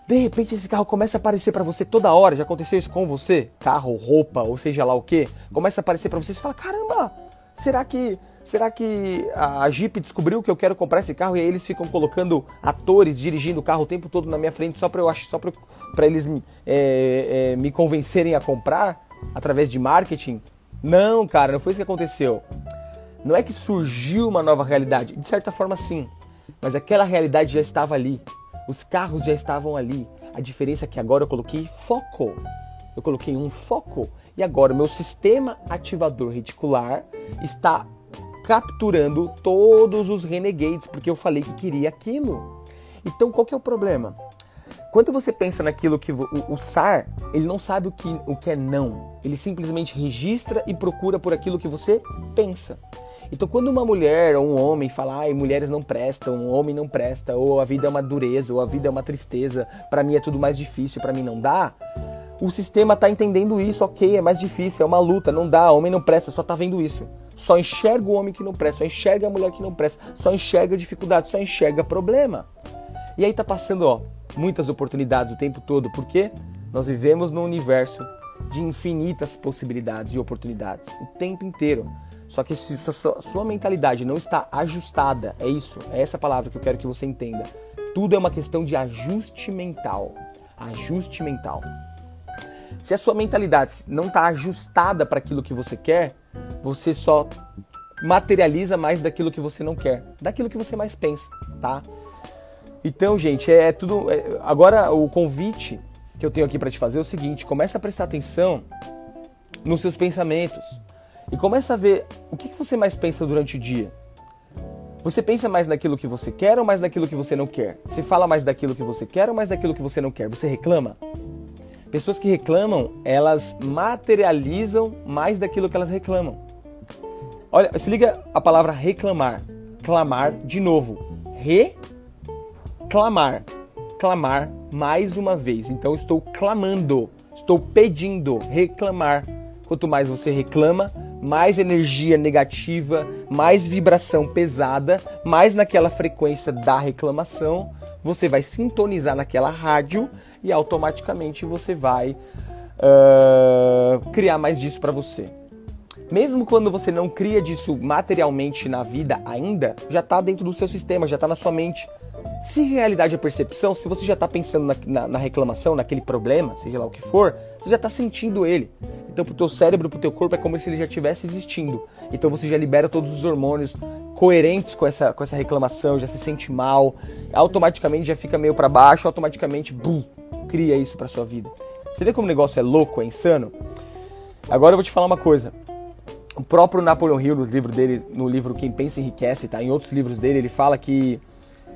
De repente esse carro começa a aparecer para você toda hora. Já aconteceu isso com você? Carro, roupa, ou seja lá o que? Começa a aparecer para você e você fala: "Caramba, será que será que a Jeep descobriu que eu quero comprar esse carro e aí eles ficam colocando atores dirigindo o carro o tempo todo na minha frente só para eu só para eles é, é, me convencerem a comprar através de marketing?" Não, cara, não foi isso que aconteceu. Não é que surgiu uma nova realidade, de certa forma sim. Mas aquela realidade já estava ali. Os carros já estavam ali. A diferença é que agora eu coloquei foco. Eu coloquei um foco. E agora o meu sistema ativador reticular está capturando todos os renegades, porque eu falei que queria aquilo. Então qual que é o problema? Quando você pensa naquilo que o, o SAR, ele não sabe o que, o que é não. Ele simplesmente registra e procura por aquilo que você pensa. Então, quando uma mulher ou um homem fala, ai, mulheres não prestam, um homem não presta, ou a vida é uma dureza, ou a vida é uma tristeza, para mim é tudo mais difícil, para mim não dá, o sistema tá entendendo isso, ok, é mais difícil, é uma luta, não dá, homem não presta, só tá vendo isso. Só enxerga o homem que não presta, só enxerga a mulher que não presta, só enxerga dificuldade, só enxerga problema. E aí tá passando, ó, muitas oportunidades o tempo todo, porque nós vivemos num universo de infinitas possibilidades e oportunidades o tempo inteiro. Só que se sua, sua mentalidade não está ajustada, é isso, é essa palavra que eu quero que você entenda. Tudo é uma questão de ajuste mental. Ajuste mental. Se a sua mentalidade não está ajustada para aquilo que você quer, você só materializa mais daquilo que você não quer, daquilo que você mais pensa, tá? Então, gente, é tudo. É, agora, o convite que eu tenho aqui para te fazer é o seguinte: começa a prestar atenção nos seus pensamentos e começa a ver o que, que você mais pensa durante o dia. Você pensa mais naquilo que você quer ou mais naquilo que você não quer? Você fala mais daquilo que você quer ou mais daquilo que você não quer? Você reclama? Pessoas que reclamam, elas materializam mais daquilo que elas reclamam. Olha, se liga a palavra reclamar. Clamar de novo. Reclamar. Clamar mais uma vez. Então estou clamando, estou pedindo, reclamar. Quanto mais você reclama, mais energia negativa, mais vibração pesada, mais naquela frequência da reclamação, você vai sintonizar naquela rádio e automaticamente você vai uh, criar mais disso para você. Mesmo quando você não cria disso materialmente na vida ainda, já está dentro do seu sistema, já está na sua mente. Se realidade é percepção, se você já está pensando na, na, na, reclamação, naquele problema, seja lá o que for, você já está sentindo ele. Então, pro teu cérebro, pro teu corpo, é como se ele já estivesse existindo. Então, você já libera todos os hormônios coerentes com essa, com essa reclamação, já se sente mal, automaticamente já fica meio para baixo, automaticamente, bum, cria isso para sua vida. Você vê como o negócio é louco, é insano? Agora eu vou te falar uma coisa. O próprio Napoleon Hill, no livro dele, no livro Quem Pensa Enriquece, tá? Em outros livros dele, ele fala que,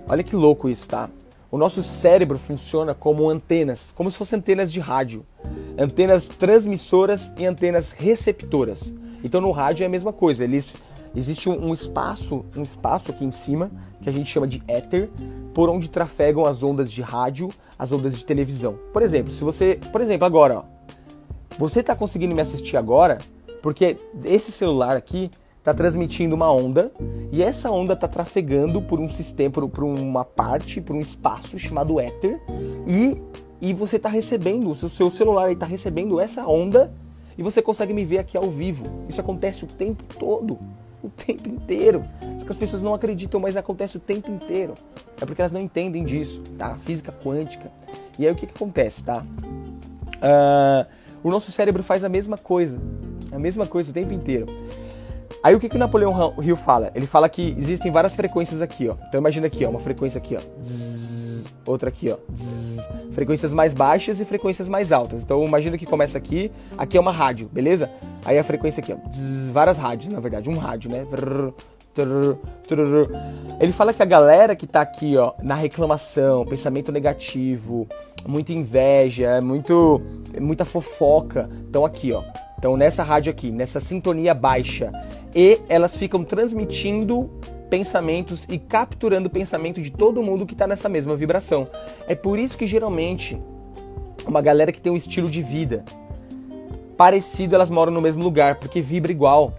olha que louco isso, tá? O nosso cérebro funciona como antenas, como se fossem antenas de rádio. Antenas transmissoras e antenas receptoras. Então no rádio é a mesma coisa. Eles, existe um, espaço, um espaço aqui em cima que a gente chama de éter, por onde trafegam as ondas de rádio, as ondas de televisão. Por exemplo, se você, por exemplo, agora, ó, você está conseguindo me assistir agora porque esse celular aqui está transmitindo uma onda e essa onda está trafegando por um sistema, por, por, uma parte, por um espaço chamado éter e, e você está recebendo, o seu celular está recebendo essa onda e você consegue me ver aqui ao vivo. Isso acontece o tempo todo, o tempo inteiro. Só que as pessoas não acreditam, mas acontece o tempo inteiro. É porque elas não entendem disso, tá? Física quântica. E aí o que, que acontece, tá? Uh, o nosso cérebro faz a mesma coisa, a mesma coisa o tempo inteiro. Aí o que, que o Napoleão Hill fala? Ele fala que existem várias frequências aqui, ó. Então imagina aqui, ó, uma frequência aqui, ó. Zzz, outra aqui, ó. Zzz, frequências mais baixas e frequências mais altas. Então imagina que começa aqui, aqui é uma rádio, beleza? Aí a frequência aqui, ó. Zzz, várias rádios, na verdade, um rádio, né? Ele fala que a galera que tá aqui, ó, na reclamação, pensamento negativo, muita inveja, muito, muita fofoca, estão aqui, ó. Então nessa rádio aqui, nessa sintonia baixa, e elas ficam transmitindo pensamentos e capturando o pensamento de todo mundo que está nessa mesma vibração. É por isso que geralmente uma galera que tem um estilo de vida parecido, elas moram no mesmo lugar, porque vibra igual.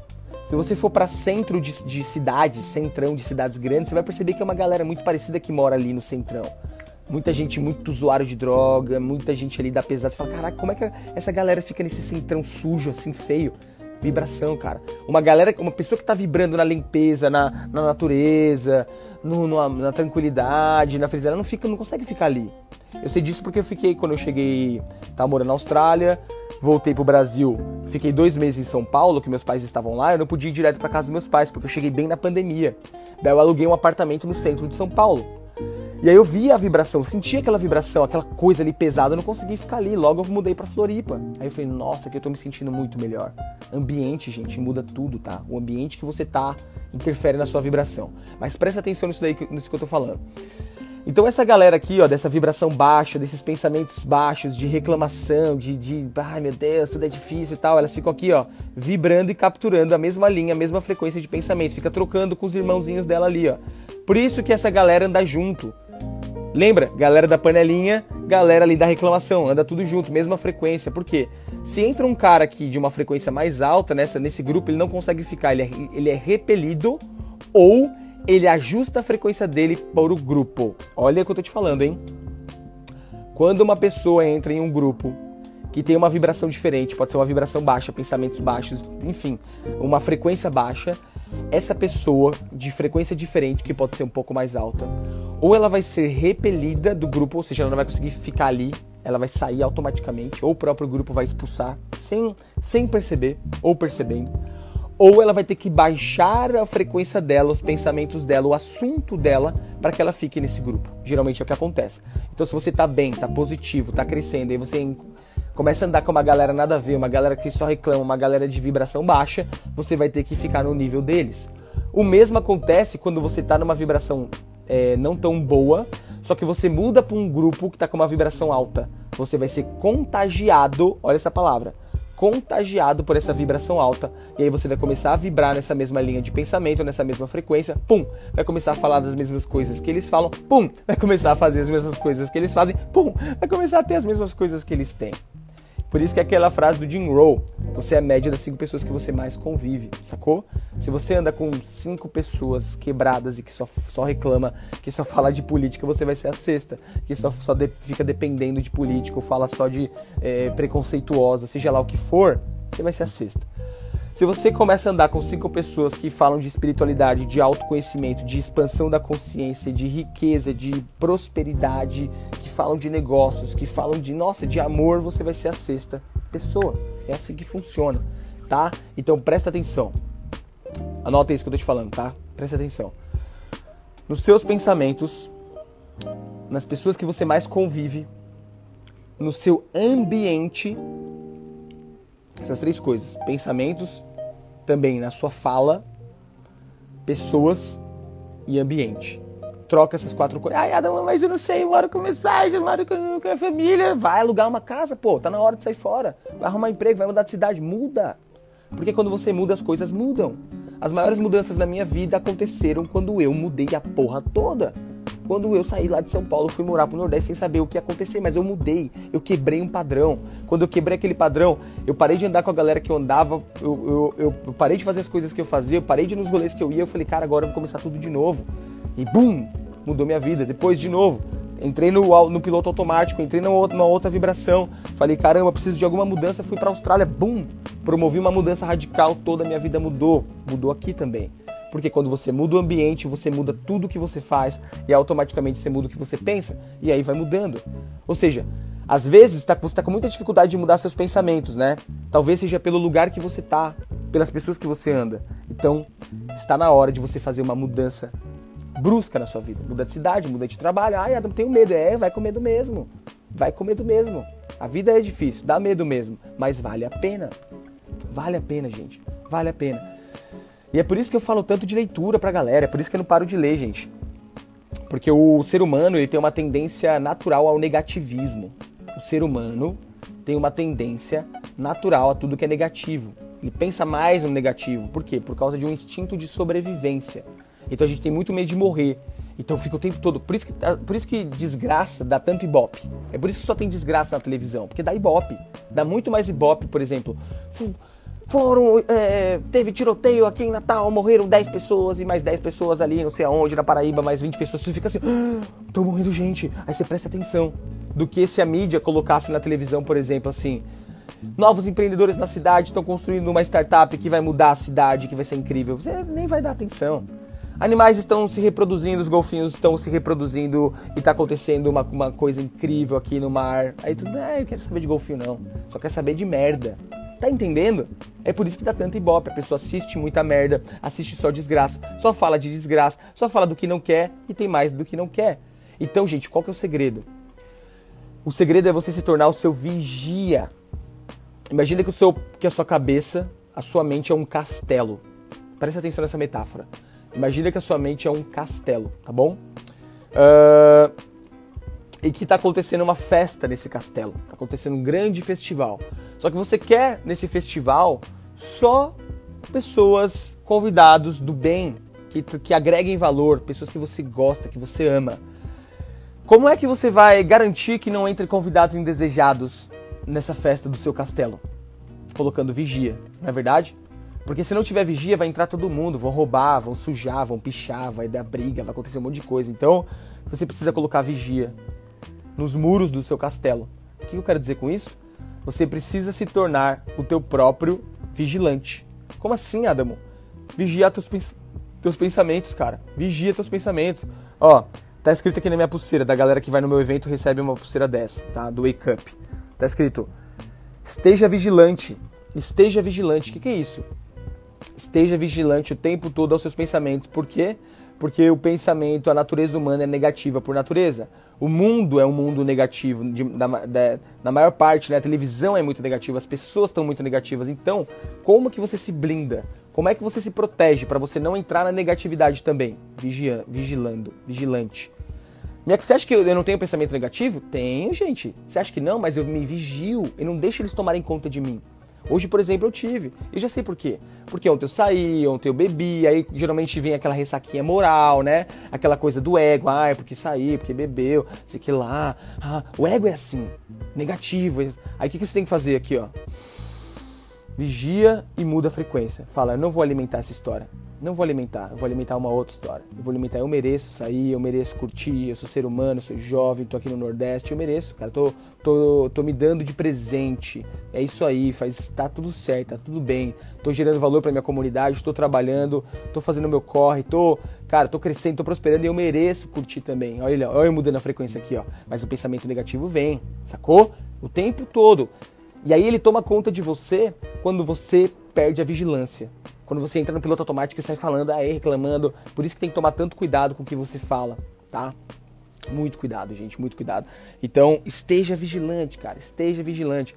Se você for para centro de, de cidades, centrão de cidades grandes, você vai perceber que é uma galera muito parecida que mora ali no centrão. Muita gente muito usuário de droga, muita gente ali da pesada. Você fala, caraca, como é que essa galera fica nesse centrão sujo, assim, feio? Vibração, cara. Uma galera, uma pessoa que tá vibrando na limpeza, na, na natureza, no, no, na tranquilidade, na felicidade, ela não, fica, não consegue ficar ali. Eu sei disso porque eu fiquei, quando eu cheguei, tava morando na Austrália, voltei pro Brasil, fiquei dois meses em São Paulo, que meus pais estavam lá, eu não podia ir direto para casa dos meus pais, porque eu cheguei bem na pandemia. Daí eu aluguei um apartamento no centro de São Paulo. E aí eu via a vibração, sentia aquela vibração, aquela coisa ali pesada, eu não conseguia ficar ali. Logo eu mudei para Floripa. Aí eu falei, nossa, que eu tô me sentindo muito melhor. Ambiente, gente, muda tudo, tá? O ambiente que você tá interfere na sua vibração. Mas presta atenção nisso daí, nisso que eu tô falando. Então essa galera aqui, ó, dessa vibração baixa, desses pensamentos baixos, de reclamação, de, de ai meu Deus, tudo é difícil e tal, elas ficam aqui, ó, vibrando e capturando a mesma linha, a mesma frequência de pensamento, fica trocando com os irmãozinhos dela ali, ó. Por isso que essa galera anda junto. Lembra? Galera da panelinha, galera ali da reclamação, anda tudo junto, mesma frequência. Por quê? Se entra um cara aqui de uma frequência mais alta nessa, nesse grupo, ele não consegue ficar, ele é, ele é repelido ou ele ajusta a frequência dele para o grupo. Olha o que eu tô te falando, hein? Quando uma pessoa entra em um grupo que tem uma vibração diferente, pode ser uma vibração baixa, pensamentos baixos, enfim, uma frequência baixa, essa pessoa de frequência diferente, que pode ser um pouco mais alta, ou ela vai ser repelida do grupo, ou seja, ela não vai conseguir ficar ali, ela vai sair automaticamente, ou o próprio grupo vai expulsar sem, sem perceber ou percebendo ou ela vai ter que baixar a frequência dela, os pensamentos dela, o assunto dela, para que ela fique nesse grupo. Geralmente é o que acontece. Então, se você tá bem, tá positivo, tá crescendo, aí você começa a andar com uma galera nada a ver, uma galera que só reclama, uma galera de vibração baixa, você vai ter que ficar no nível deles. O mesmo acontece quando você tá numa vibração é, não tão boa, só que você muda para um grupo que tá com uma vibração alta. Você vai ser contagiado, olha essa palavra contagiado por essa vibração alta. E aí você vai começar a vibrar nessa mesma linha de pensamento, nessa mesma frequência, pum, vai começar a falar das mesmas coisas que eles falam, pum, vai começar a fazer as mesmas coisas que eles fazem, pum, vai começar a ter as mesmas coisas que eles têm. Por isso que é aquela frase do Jim Rowe, você é a média das cinco pessoas que você mais convive, sacou? Se você anda com cinco pessoas quebradas e que só, só reclama, que só fala de política, você vai ser a sexta, que só, só de, fica dependendo de política, fala só de é, preconceituosa, seja lá o que for, você vai ser a sexta. Se você começa a andar com cinco pessoas que falam de espiritualidade, de autoconhecimento, de expansão da consciência, de riqueza, de prosperidade, que falam de negócios, que falam de, nossa, de amor, você vai ser a sexta pessoa. É assim que funciona, tá? Então presta atenção. Anota isso que eu tô te falando, tá? Presta atenção. Nos seus pensamentos, nas pessoas que você mais convive, no seu ambiente, essas três coisas: pensamentos, também na sua fala, pessoas e ambiente. Troca essas quatro coisas. Ai, Adam, mas eu não sei, eu moro com meus pais, eu moro com a minha família. Vai alugar uma casa, pô, tá na hora de sair fora. Vai arrumar emprego, vai mudar de cidade. Muda. Porque quando você muda, as coisas mudam. As maiores mudanças na minha vida aconteceram quando eu mudei a porra toda. Quando eu saí lá de São Paulo, fui morar pro Nordeste sem saber o que ia acontecer, mas eu mudei, eu quebrei um padrão. Quando eu quebrei aquele padrão, eu parei de andar com a galera que eu andava, eu, eu, eu parei de fazer as coisas que eu fazia, eu parei de ir nos rolês que eu ia, eu falei, cara, agora eu vou começar tudo de novo. E bum, mudou minha vida. Depois, de novo, entrei no, no piloto automático, entrei numa, numa outra vibração. Falei, caramba, preciso de alguma mudança. Fui para Austrália, bum, promovi uma mudança radical. Toda a minha vida mudou. Mudou aqui também. Porque quando você muda o ambiente, você muda tudo que você faz e automaticamente você muda o que você pensa e aí vai mudando. Ou seja, às vezes tá, você está com muita dificuldade de mudar seus pensamentos, né? Talvez seja pelo lugar que você está, pelas pessoas que você anda. Então, está na hora de você fazer uma mudança brusca na sua vida. Muda de cidade, muda de trabalho. Ai, Adam, tenho medo. É, vai com medo mesmo. Vai com medo mesmo. A vida é difícil, dá medo mesmo, mas vale a pena. Vale a pena, gente. Vale a pena. E é por isso que eu falo tanto de leitura pra galera, é por isso que eu não paro de ler, gente. Porque o ser humano ele tem uma tendência natural ao negativismo. O ser humano tem uma tendência natural a tudo que é negativo. Ele pensa mais no negativo. Por quê? Por causa de um instinto de sobrevivência. Então a gente tem muito medo de morrer. Então fica o tempo todo. Por isso que, por isso que desgraça dá tanto ibope. É por isso que só tem desgraça na televisão. Porque dá ibope. Dá muito mais ibope, por exemplo. Foram. É, teve tiroteio aqui em Natal, morreram 10 pessoas e mais 10 pessoas ali, não sei aonde, na Paraíba, mais 20 pessoas. Você fica assim, ah, estão morrendo gente. Aí você presta atenção. Do que se a mídia colocasse na televisão, por exemplo, assim. Novos empreendedores na cidade estão construindo uma startup que vai mudar a cidade, que vai ser incrível. Você nem vai dar atenção. Animais estão se reproduzindo, os golfinhos estão se reproduzindo e está acontecendo uma, uma coisa incrível aqui no mar. Aí tu, ah, eu quero saber de golfinho não, só quer saber de merda. Tá entendendo? É por isso que dá tanta ibope. A pessoa assiste muita merda, assiste só desgraça, só fala de desgraça, só fala do que não quer e tem mais do que não quer. Então, gente, qual que é o segredo? O segredo é você se tornar o seu vigia. Imagina que, o seu, que a sua cabeça, a sua mente é um castelo. Presta atenção nessa metáfora. Imagina que a sua mente é um castelo, tá bom? Uh, e que está acontecendo uma festa nesse castelo. Está acontecendo um grande festival. Só que você quer nesse festival só pessoas, convidados do bem, que, que agreguem valor, pessoas que você gosta, que você ama. Como é que você vai garantir que não entre convidados indesejados nessa festa do seu castelo? Colocando vigia, não é verdade? Porque se não tiver vigia, vai entrar todo mundo, vão roubar, vão sujar, vão pichar, vai dar briga, vai acontecer um monte de coisa. Então, você precisa colocar vigia nos muros do seu castelo. O que eu quero dizer com isso? Você precisa se tornar o teu próprio vigilante. Como assim, Adamo? Vigia teus, pens teus pensamentos, cara. Vigia teus pensamentos. Ó, tá escrito aqui na minha pulseira, da galera que vai no meu evento recebe uma pulseira dessa, tá? Do Wake Up. Tá escrito: Esteja vigilante. Esteja vigilante. O que, que é isso? Esteja vigilante o tempo todo aos seus pensamentos. Por quê? Porque o pensamento, a natureza humana é negativa por natureza. O mundo é um mundo negativo, de, da, da, na maior parte, né? a televisão é muito negativa, as pessoas estão muito negativas. Então, como que você se blinda? Como é que você se protege para você não entrar na negatividade também? Vigia, vigilando, vigilante. Você acha que eu não tenho pensamento negativo? Tenho, gente. Você acha que não? Mas eu me vigio e não deixo eles tomarem conta de mim. Hoje, por exemplo, eu tive. E já sei por quê. Porque ontem eu saí, ontem eu bebi, aí geralmente vem aquela ressaquinha moral, né? Aquela coisa do ego, ah, é porque saí, porque bebeu, sei que lá. Ah, o ego é assim, negativo. Aí o que, que você tem que fazer aqui, ó? Vigia e muda a frequência. Fala, eu não vou alimentar essa história não vou alimentar, eu vou alimentar uma outra história. Eu vou alimentar, eu mereço sair, eu mereço curtir, eu sou ser humano, sou jovem, tô aqui no Nordeste, eu mereço, cara, tô, tô, tô me dando de presente. É isso aí, faz, tá tudo certo, tá tudo bem. Tô gerando valor para minha comunidade, tô trabalhando, tô fazendo meu corre, tô, cara, tô crescendo, tô prosperando e eu mereço curtir também. Olha, olha eu mudando a frequência aqui, ó. Mas o pensamento negativo vem, sacou? O tempo todo. E aí ele toma conta de você quando você perde a vigilância. Quando você entra no piloto automático e sai falando, aí reclamando. Por isso que tem que tomar tanto cuidado com o que você fala, tá? Muito cuidado, gente, muito cuidado. Então, esteja vigilante, cara, esteja vigilante.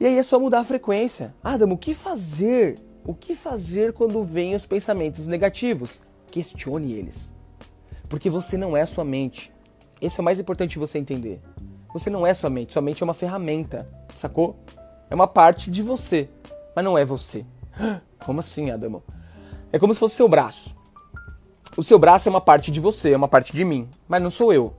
E aí é só mudar a frequência. Adam, o que fazer? O que fazer quando vêm os pensamentos negativos? Questione eles. Porque você não é sua mente. Esse é o mais importante você entender. Você não é sua mente, sua mente é uma ferramenta, sacou? É uma parte de você, mas não é você. Como assim, Adamo? É como se fosse seu braço. O seu braço é uma parte de você, é uma parte de mim, mas não sou eu.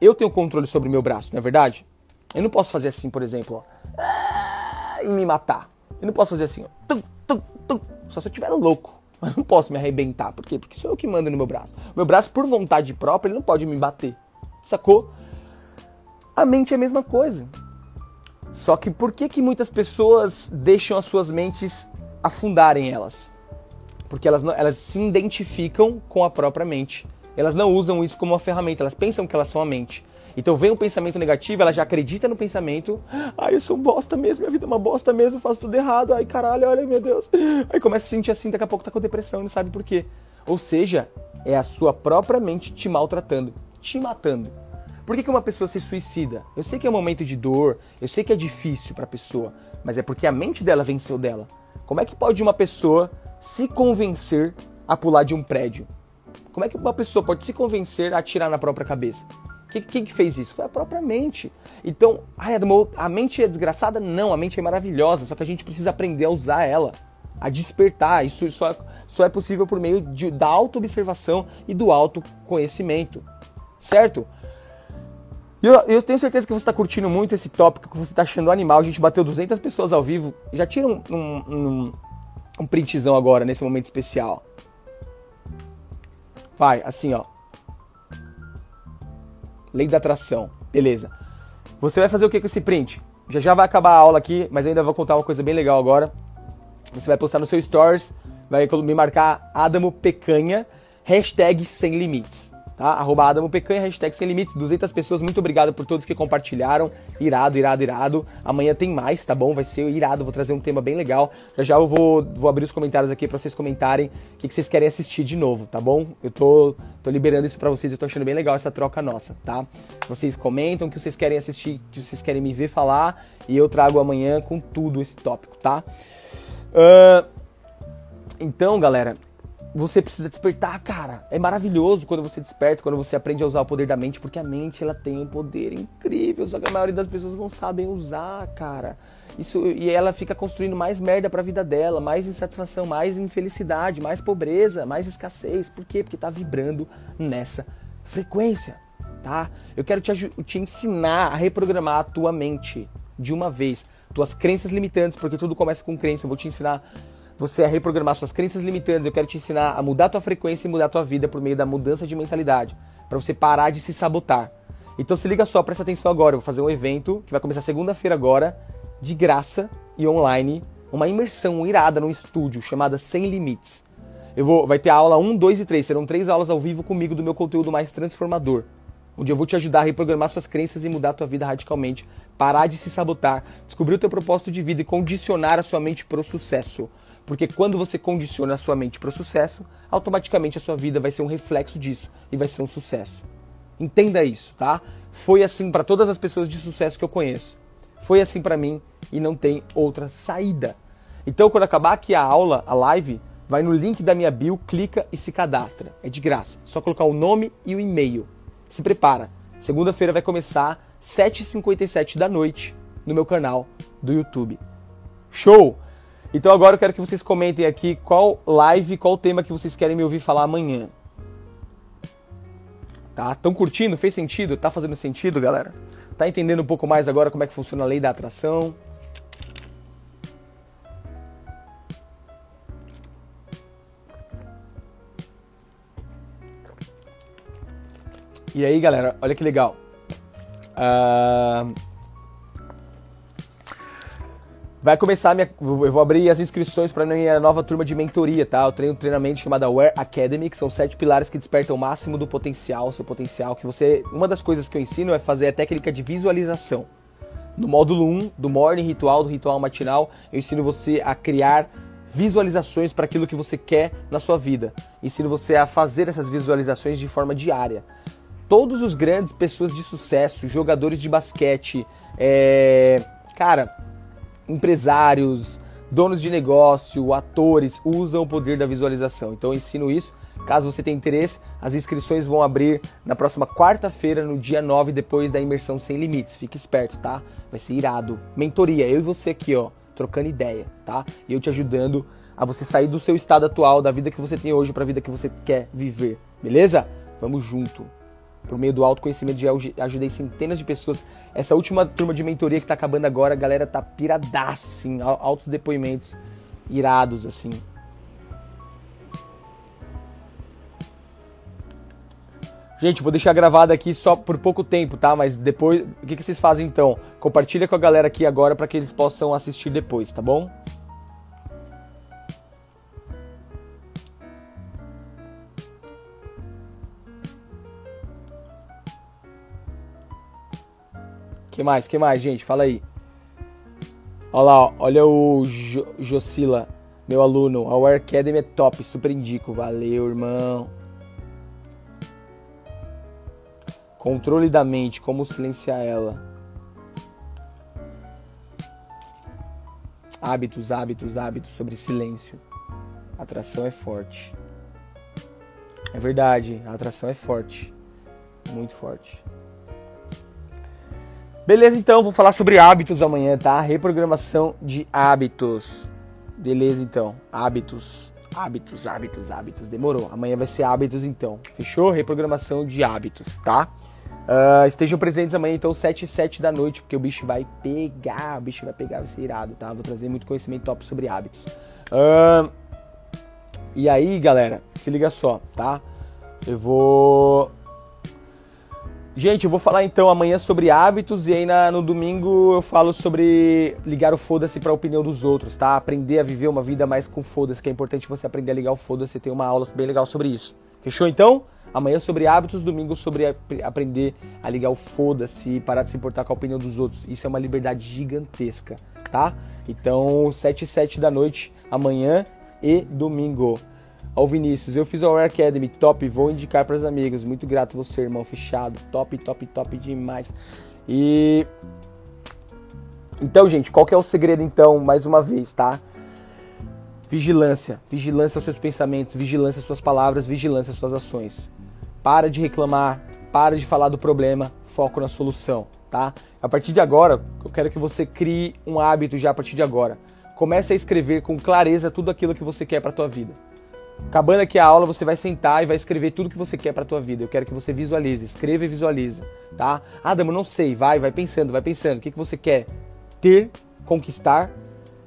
Eu tenho controle sobre o meu braço, não é verdade? Eu não posso fazer assim, por exemplo, ó, e me matar. Eu não posso fazer assim, ó, tum, tum, tum, só se eu estiver louco. Mas não posso me arrebentar. Por quê? Porque sou eu que mando no meu braço. Meu braço, por vontade própria, ele não pode me bater. Sacou? A mente é a mesma coisa. Só que por que, que muitas pessoas deixam as suas mentes afundarem elas. Porque elas, não, elas se identificam com a própria mente. Elas não usam isso como uma ferramenta, elas pensam que elas são a mente. Então vem um pensamento negativo, ela já acredita no pensamento. Ai, eu sou um bosta mesmo, minha vida é uma bosta mesmo, faço tudo errado. Ai, caralho, olha, meu Deus. Aí começa a sentir assim, daqui a pouco tá com depressão e não sabe por quê. Ou seja, É a sua própria mente te maltratando, te matando. Por que, que uma pessoa se suicida? Eu sei que é um momento de dor, eu sei que é difícil para a pessoa, mas é porque a mente dela venceu dela. Como é que pode uma pessoa se convencer a pular de um prédio? Como é que uma pessoa pode se convencer a atirar na própria cabeça? Quem que fez isso? Foi a própria mente. Então, ai, a mente é desgraçada? Não, a mente é maravilhosa, só que a gente precisa aprender a usar ela, a despertar. Isso só, só é possível por meio de, da auto-observação e do autoconhecimento, certo? Eu, eu tenho certeza que você está curtindo muito esse tópico, que você está achando animal. A gente bateu 200 pessoas ao vivo. Já tira um, um, um, um printzão agora, nesse momento especial. Vai, assim, ó. Lei da atração. Beleza. Você vai fazer o que com esse print? Já já vai acabar a aula aqui, mas eu ainda vou contar uma coisa bem legal agora. Você vai postar no seu stories, vai me marcar Adamo Pecanha, hashtag sem limites tá? Arroba Adamo Pecanha, hashtag sem limites, 200 pessoas, muito obrigado por todos que compartilharam, irado, irado, irado. Amanhã tem mais, tá bom? Vai ser irado, vou trazer um tema bem legal. Já já eu vou, vou abrir os comentários aqui para vocês comentarem o que, que, vocês querem assistir de novo, tá bom? Eu tô, tô liberando isso para vocês, eu tô achando bem legal essa troca nossa, tá? Vocês comentam o que vocês querem assistir, o que vocês querem me ver falar, e eu trago amanhã com tudo esse tópico, tá? Uh, então, galera, você precisa despertar, cara. É maravilhoso quando você desperta, quando você aprende a usar o poder da mente, porque a mente ela tem um poder incrível, só que a maioria das pessoas não sabem usar, cara. Isso e ela fica construindo mais merda para a vida dela, mais insatisfação, mais infelicidade, mais pobreza, mais escassez. Por quê? Porque tá vibrando nessa frequência, tá? Eu quero te, te ensinar a reprogramar a tua mente de uma vez, tuas crenças limitantes, porque tudo começa com crença. Eu vou te ensinar você a reprogramar suas crenças limitantes. Eu quero te ensinar a mudar tua frequência e mudar tua vida por meio da mudança de mentalidade, para você parar de se sabotar. Então se liga só, presta atenção agora. Eu vou fazer um evento que vai começar segunda-feira agora, de graça e online, uma imersão irada num estúdio chamada Sem Limites. Eu vou, vai ter aula 1, 2 e 3. Serão três aulas ao vivo comigo do meu conteúdo mais transformador. Onde eu vou te ajudar a reprogramar suas crenças e mudar a tua vida radicalmente. Parar de se sabotar, descobrir o teu propósito de vida e condicionar a sua mente para o sucesso. Porque quando você condiciona a sua mente para o sucesso, automaticamente a sua vida vai ser um reflexo disso e vai ser um sucesso. Entenda isso, tá? Foi assim para todas as pessoas de sucesso que eu conheço. Foi assim para mim e não tem outra saída. Então, quando acabar aqui a aula, a live, vai no link da minha bio, clica e se cadastra. É de graça. Só colocar o nome e o e-mail. Se prepara. Segunda-feira vai começar 7h57 da noite no meu canal do YouTube. Show! Então agora eu quero que vocês comentem aqui qual live, qual tema que vocês querem me ouvir falar amanhã. Tá? Tão curtindo? Fez sentido? Tá fazendo sentido, galera? Tá entendendo um pouco mais agora como é que funciona a lei da atração? E aí, galera, olha que legal. Uh, Vai começar minha. Eu vou abrir as inscrições para minha nova turma de mentoria, tá? Eu treino um treinamento chamado Aware Academy, que são sete pilares que despertam o máximo do potencial, seu potencial. Que você. Uma das coisas que eu ensino é fazer a técnica de visualização. No módulo 1 do Morning Ritual, do Ritual Matinal, eu ensino você a criar visualizações para aquilo que você quer na sua vida. Ensino você a fazer essas visualizações de forma diária. Todos os grandes pessoas de sucesso, jogadores de basquete, é... cara, empresários, donos de negócio, atores usam o poder da visualização. Então eu ensino isso. Caso você tenha interesse, as inscrições vão abrir na próxima quarta-feira, no dia 9, depois da imersão sem limites. Fique esperto, tá? Vai ser irado. Mentoria, eu e você aqui, ó, trocando ideia, tá? E eu te ajudando a você sair do seu estado atual, da vida que você tem hoje para a vida que você quer viver. Beleza? Vamos junto por meio do autoconhecimento, já ajudei centenas de pessoas. Essa última turma de mentoria que tá acabando agora, a galera tá piradaça, assim, altos depoimentos irados, assim. Gente, vou deixar gravado aqui só por pouco tempo, tá? Mas depois, o que, que vocês fazem então? Compartilha com a galera aqui agora para que eles possam assistir depois, tá bom? Que mais? Que mais, gente? Fala aí. Olha lá, olha o jo Jocila, meu aluno. A War Academy é top, super indico. Valeu, irmão. Controle da mente, como silenciar ela. Hábitos, hábitos, hábitos sobre silêncio. Atração é forte. É verdade, a atração é forte. Muito forte. Beleza, então, vou falar sobre hábitos amanhã, tá? Reprogramação de hábitos. Beleza, então. Hábitos. Hábitos, hábitos, hábitos. Demorou. Amanhã vai ser hábitos, então. Fechou? Reprogramação de hábitos, tá? Uh, estejam presentes amanhã, então, 7 e 7 da noite, porque o bicho vai pegar, o bicho vai pegar, vai ser irado, tá? Vou trazer muito conhecimento top sobre hábitos. Uh, e aí, galera, se liga só, tá? Eu vou. Gente, eu vou falar então amanhã sobre hábitos e aí na, no domingo eu falo sobre ligar o foda-se pra opinião dos outros, tá? Aprender a viver uma vida mais com foda-se, que é importante você aprender a ligar o foda-se. Tem uma aula bem legal sobre isso. Fechou então? Amanhã sobre hábitos, domingo sobre aprender a ligar o foda-se e parar de se importar com a opinião dos outros. Isso é uma liberdade gigantesca, tá? Então, 7 e 7 da noite, amanhã e domingo. Ao Vinícius, eu fiz a War Academy, top, vou indicar para os amigos. Muito grato você, irmão, fechado. Top, top, top demais. E então, gente, qual que é o segredo então, mais uma vez, tá? Vigilância, vigilância aos seus pensamentos, vigilância às suas palavras, vigilância às suas ações. Para de reclamar, para de falar do problema, foco na solução, tá? A partir de agora, eu quero que você crie um hábito já a partir de agora. Comece a escrever com clareza tudo aquilo que você quer para tua vida. Acabando aqui a aula, você vai sentar e vai escrever tudo que você quer para tua vida. Eu quero que você visualize, escreva e visualize, tá? Ah, Damo, não sei, vai, vai pensando, vai pensando. O que, que você quer ter, conquistar?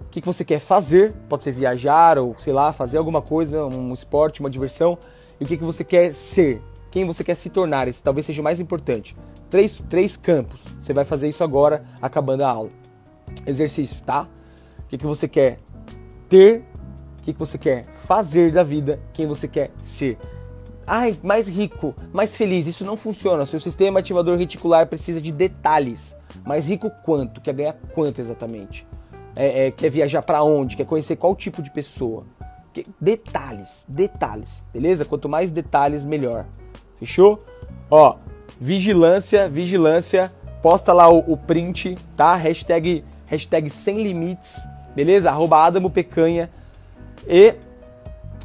O que, que você quer fazer? Pode ser viajar ou, sei lá, fazer alguma coisa, um esporte, uma diversão. E o que, que você quer ser? quem você quer se tornar. Esse talvez seja o mais importante. Três, três campos. Você vai fazer isso agora, acabando a aula. Exercício, tá? O que, que você quer ter? Que, que você quer fazer da vida? Quem você quer ser? Ai, mais rico, mais feliz. Isso não funciona. Seu sistema ativador reticular precisa de detalhes. Mais rico quanto? Quer ganhar quanto exatamente? É, é, quer viajar para onde? Quer conhecer qual tipo de pessoa? Detalhes, detalhes, beleza? Quanto mais detalhes, melhor. Fechou? Ó, vigilância, vigilância. Posta lá o, o print, tá? Hashtag, hashtag sem limites, beleza? Arroba Adamo Pecanha. E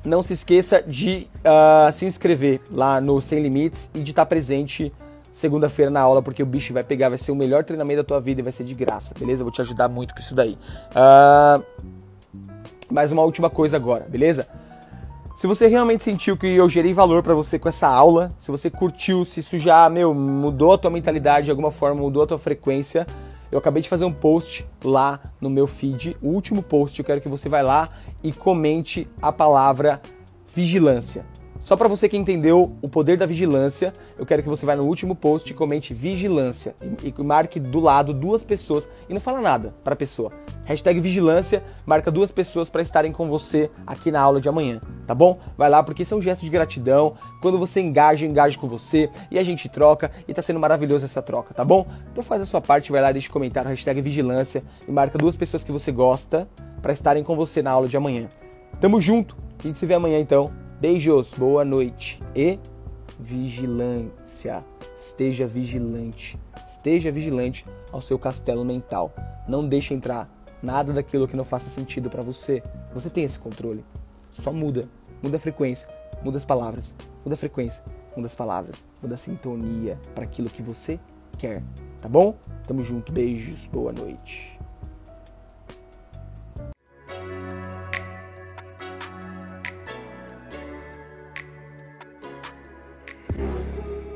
não se esqueça de uh, se inscrever lá no Sem Limites e de estar presente segunda-feira na aula, porque o bicho vai pegar, vai ser o melhor treinamento da tua vida e vai ser de graça, beleza? vou te ajudar muito com isso daí. Uh, mais uma última coisa agora, beleza? Se você realmente sentiu que eu gerei valor para você com essa aula, se você curtiu, se isso já, meu, mudou a tua mentalidade de alguma forma, mudou a tua frequência, eu acabei de fazer um post lá no meu feed, o último post, eu quero que você vá lá e comente a palavra vigilância. Só para você que entendeu o poder da vigilância, eu quero que você vá no último post e comente vigilância e, marque do lado duas pessoas e não fala nada para a pessoa. Hashtag vigilância, marca duas pessoas para estarem com você aqui na aula de amanhã, tá bom? Vai lá porque isso é um gesto de gratidão. Quando você engaja, eu engajo com você e a gente troca e tá sendo maravilhoso essa troca, tá bom? Então faz a sua parte, vai lá, deixa um comentário, hashtag vigilância e marca duas pessoas que você gosta para estarem com você na aula de amanhã. Tamo junto, a gente se vê amanhã então. Beijos, boa noite e vigilância. Esteja vigilante. Esteja vigilante ao seu castelo mental. Não deixe entrar nada daquilo que não faça sentido para você. Você tem esse controle. Só muda. Muda a frequência, muda as palavras, muda a frequência, muda as palavras, muda a sintonia para aquilo que você quer. Tá bom? Tamo junto. Beijos, boa noite.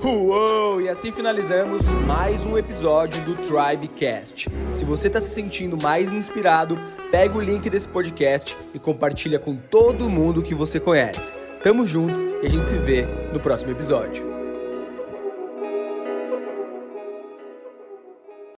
Uou! E assim finalizamos mais um episódio do Tribecast. Se você está se sentindo mais inspirado, pega o link desse podcast e compartilha com todo mundo que você conhece. Tamo junto e a gente se vê no próximo episódio.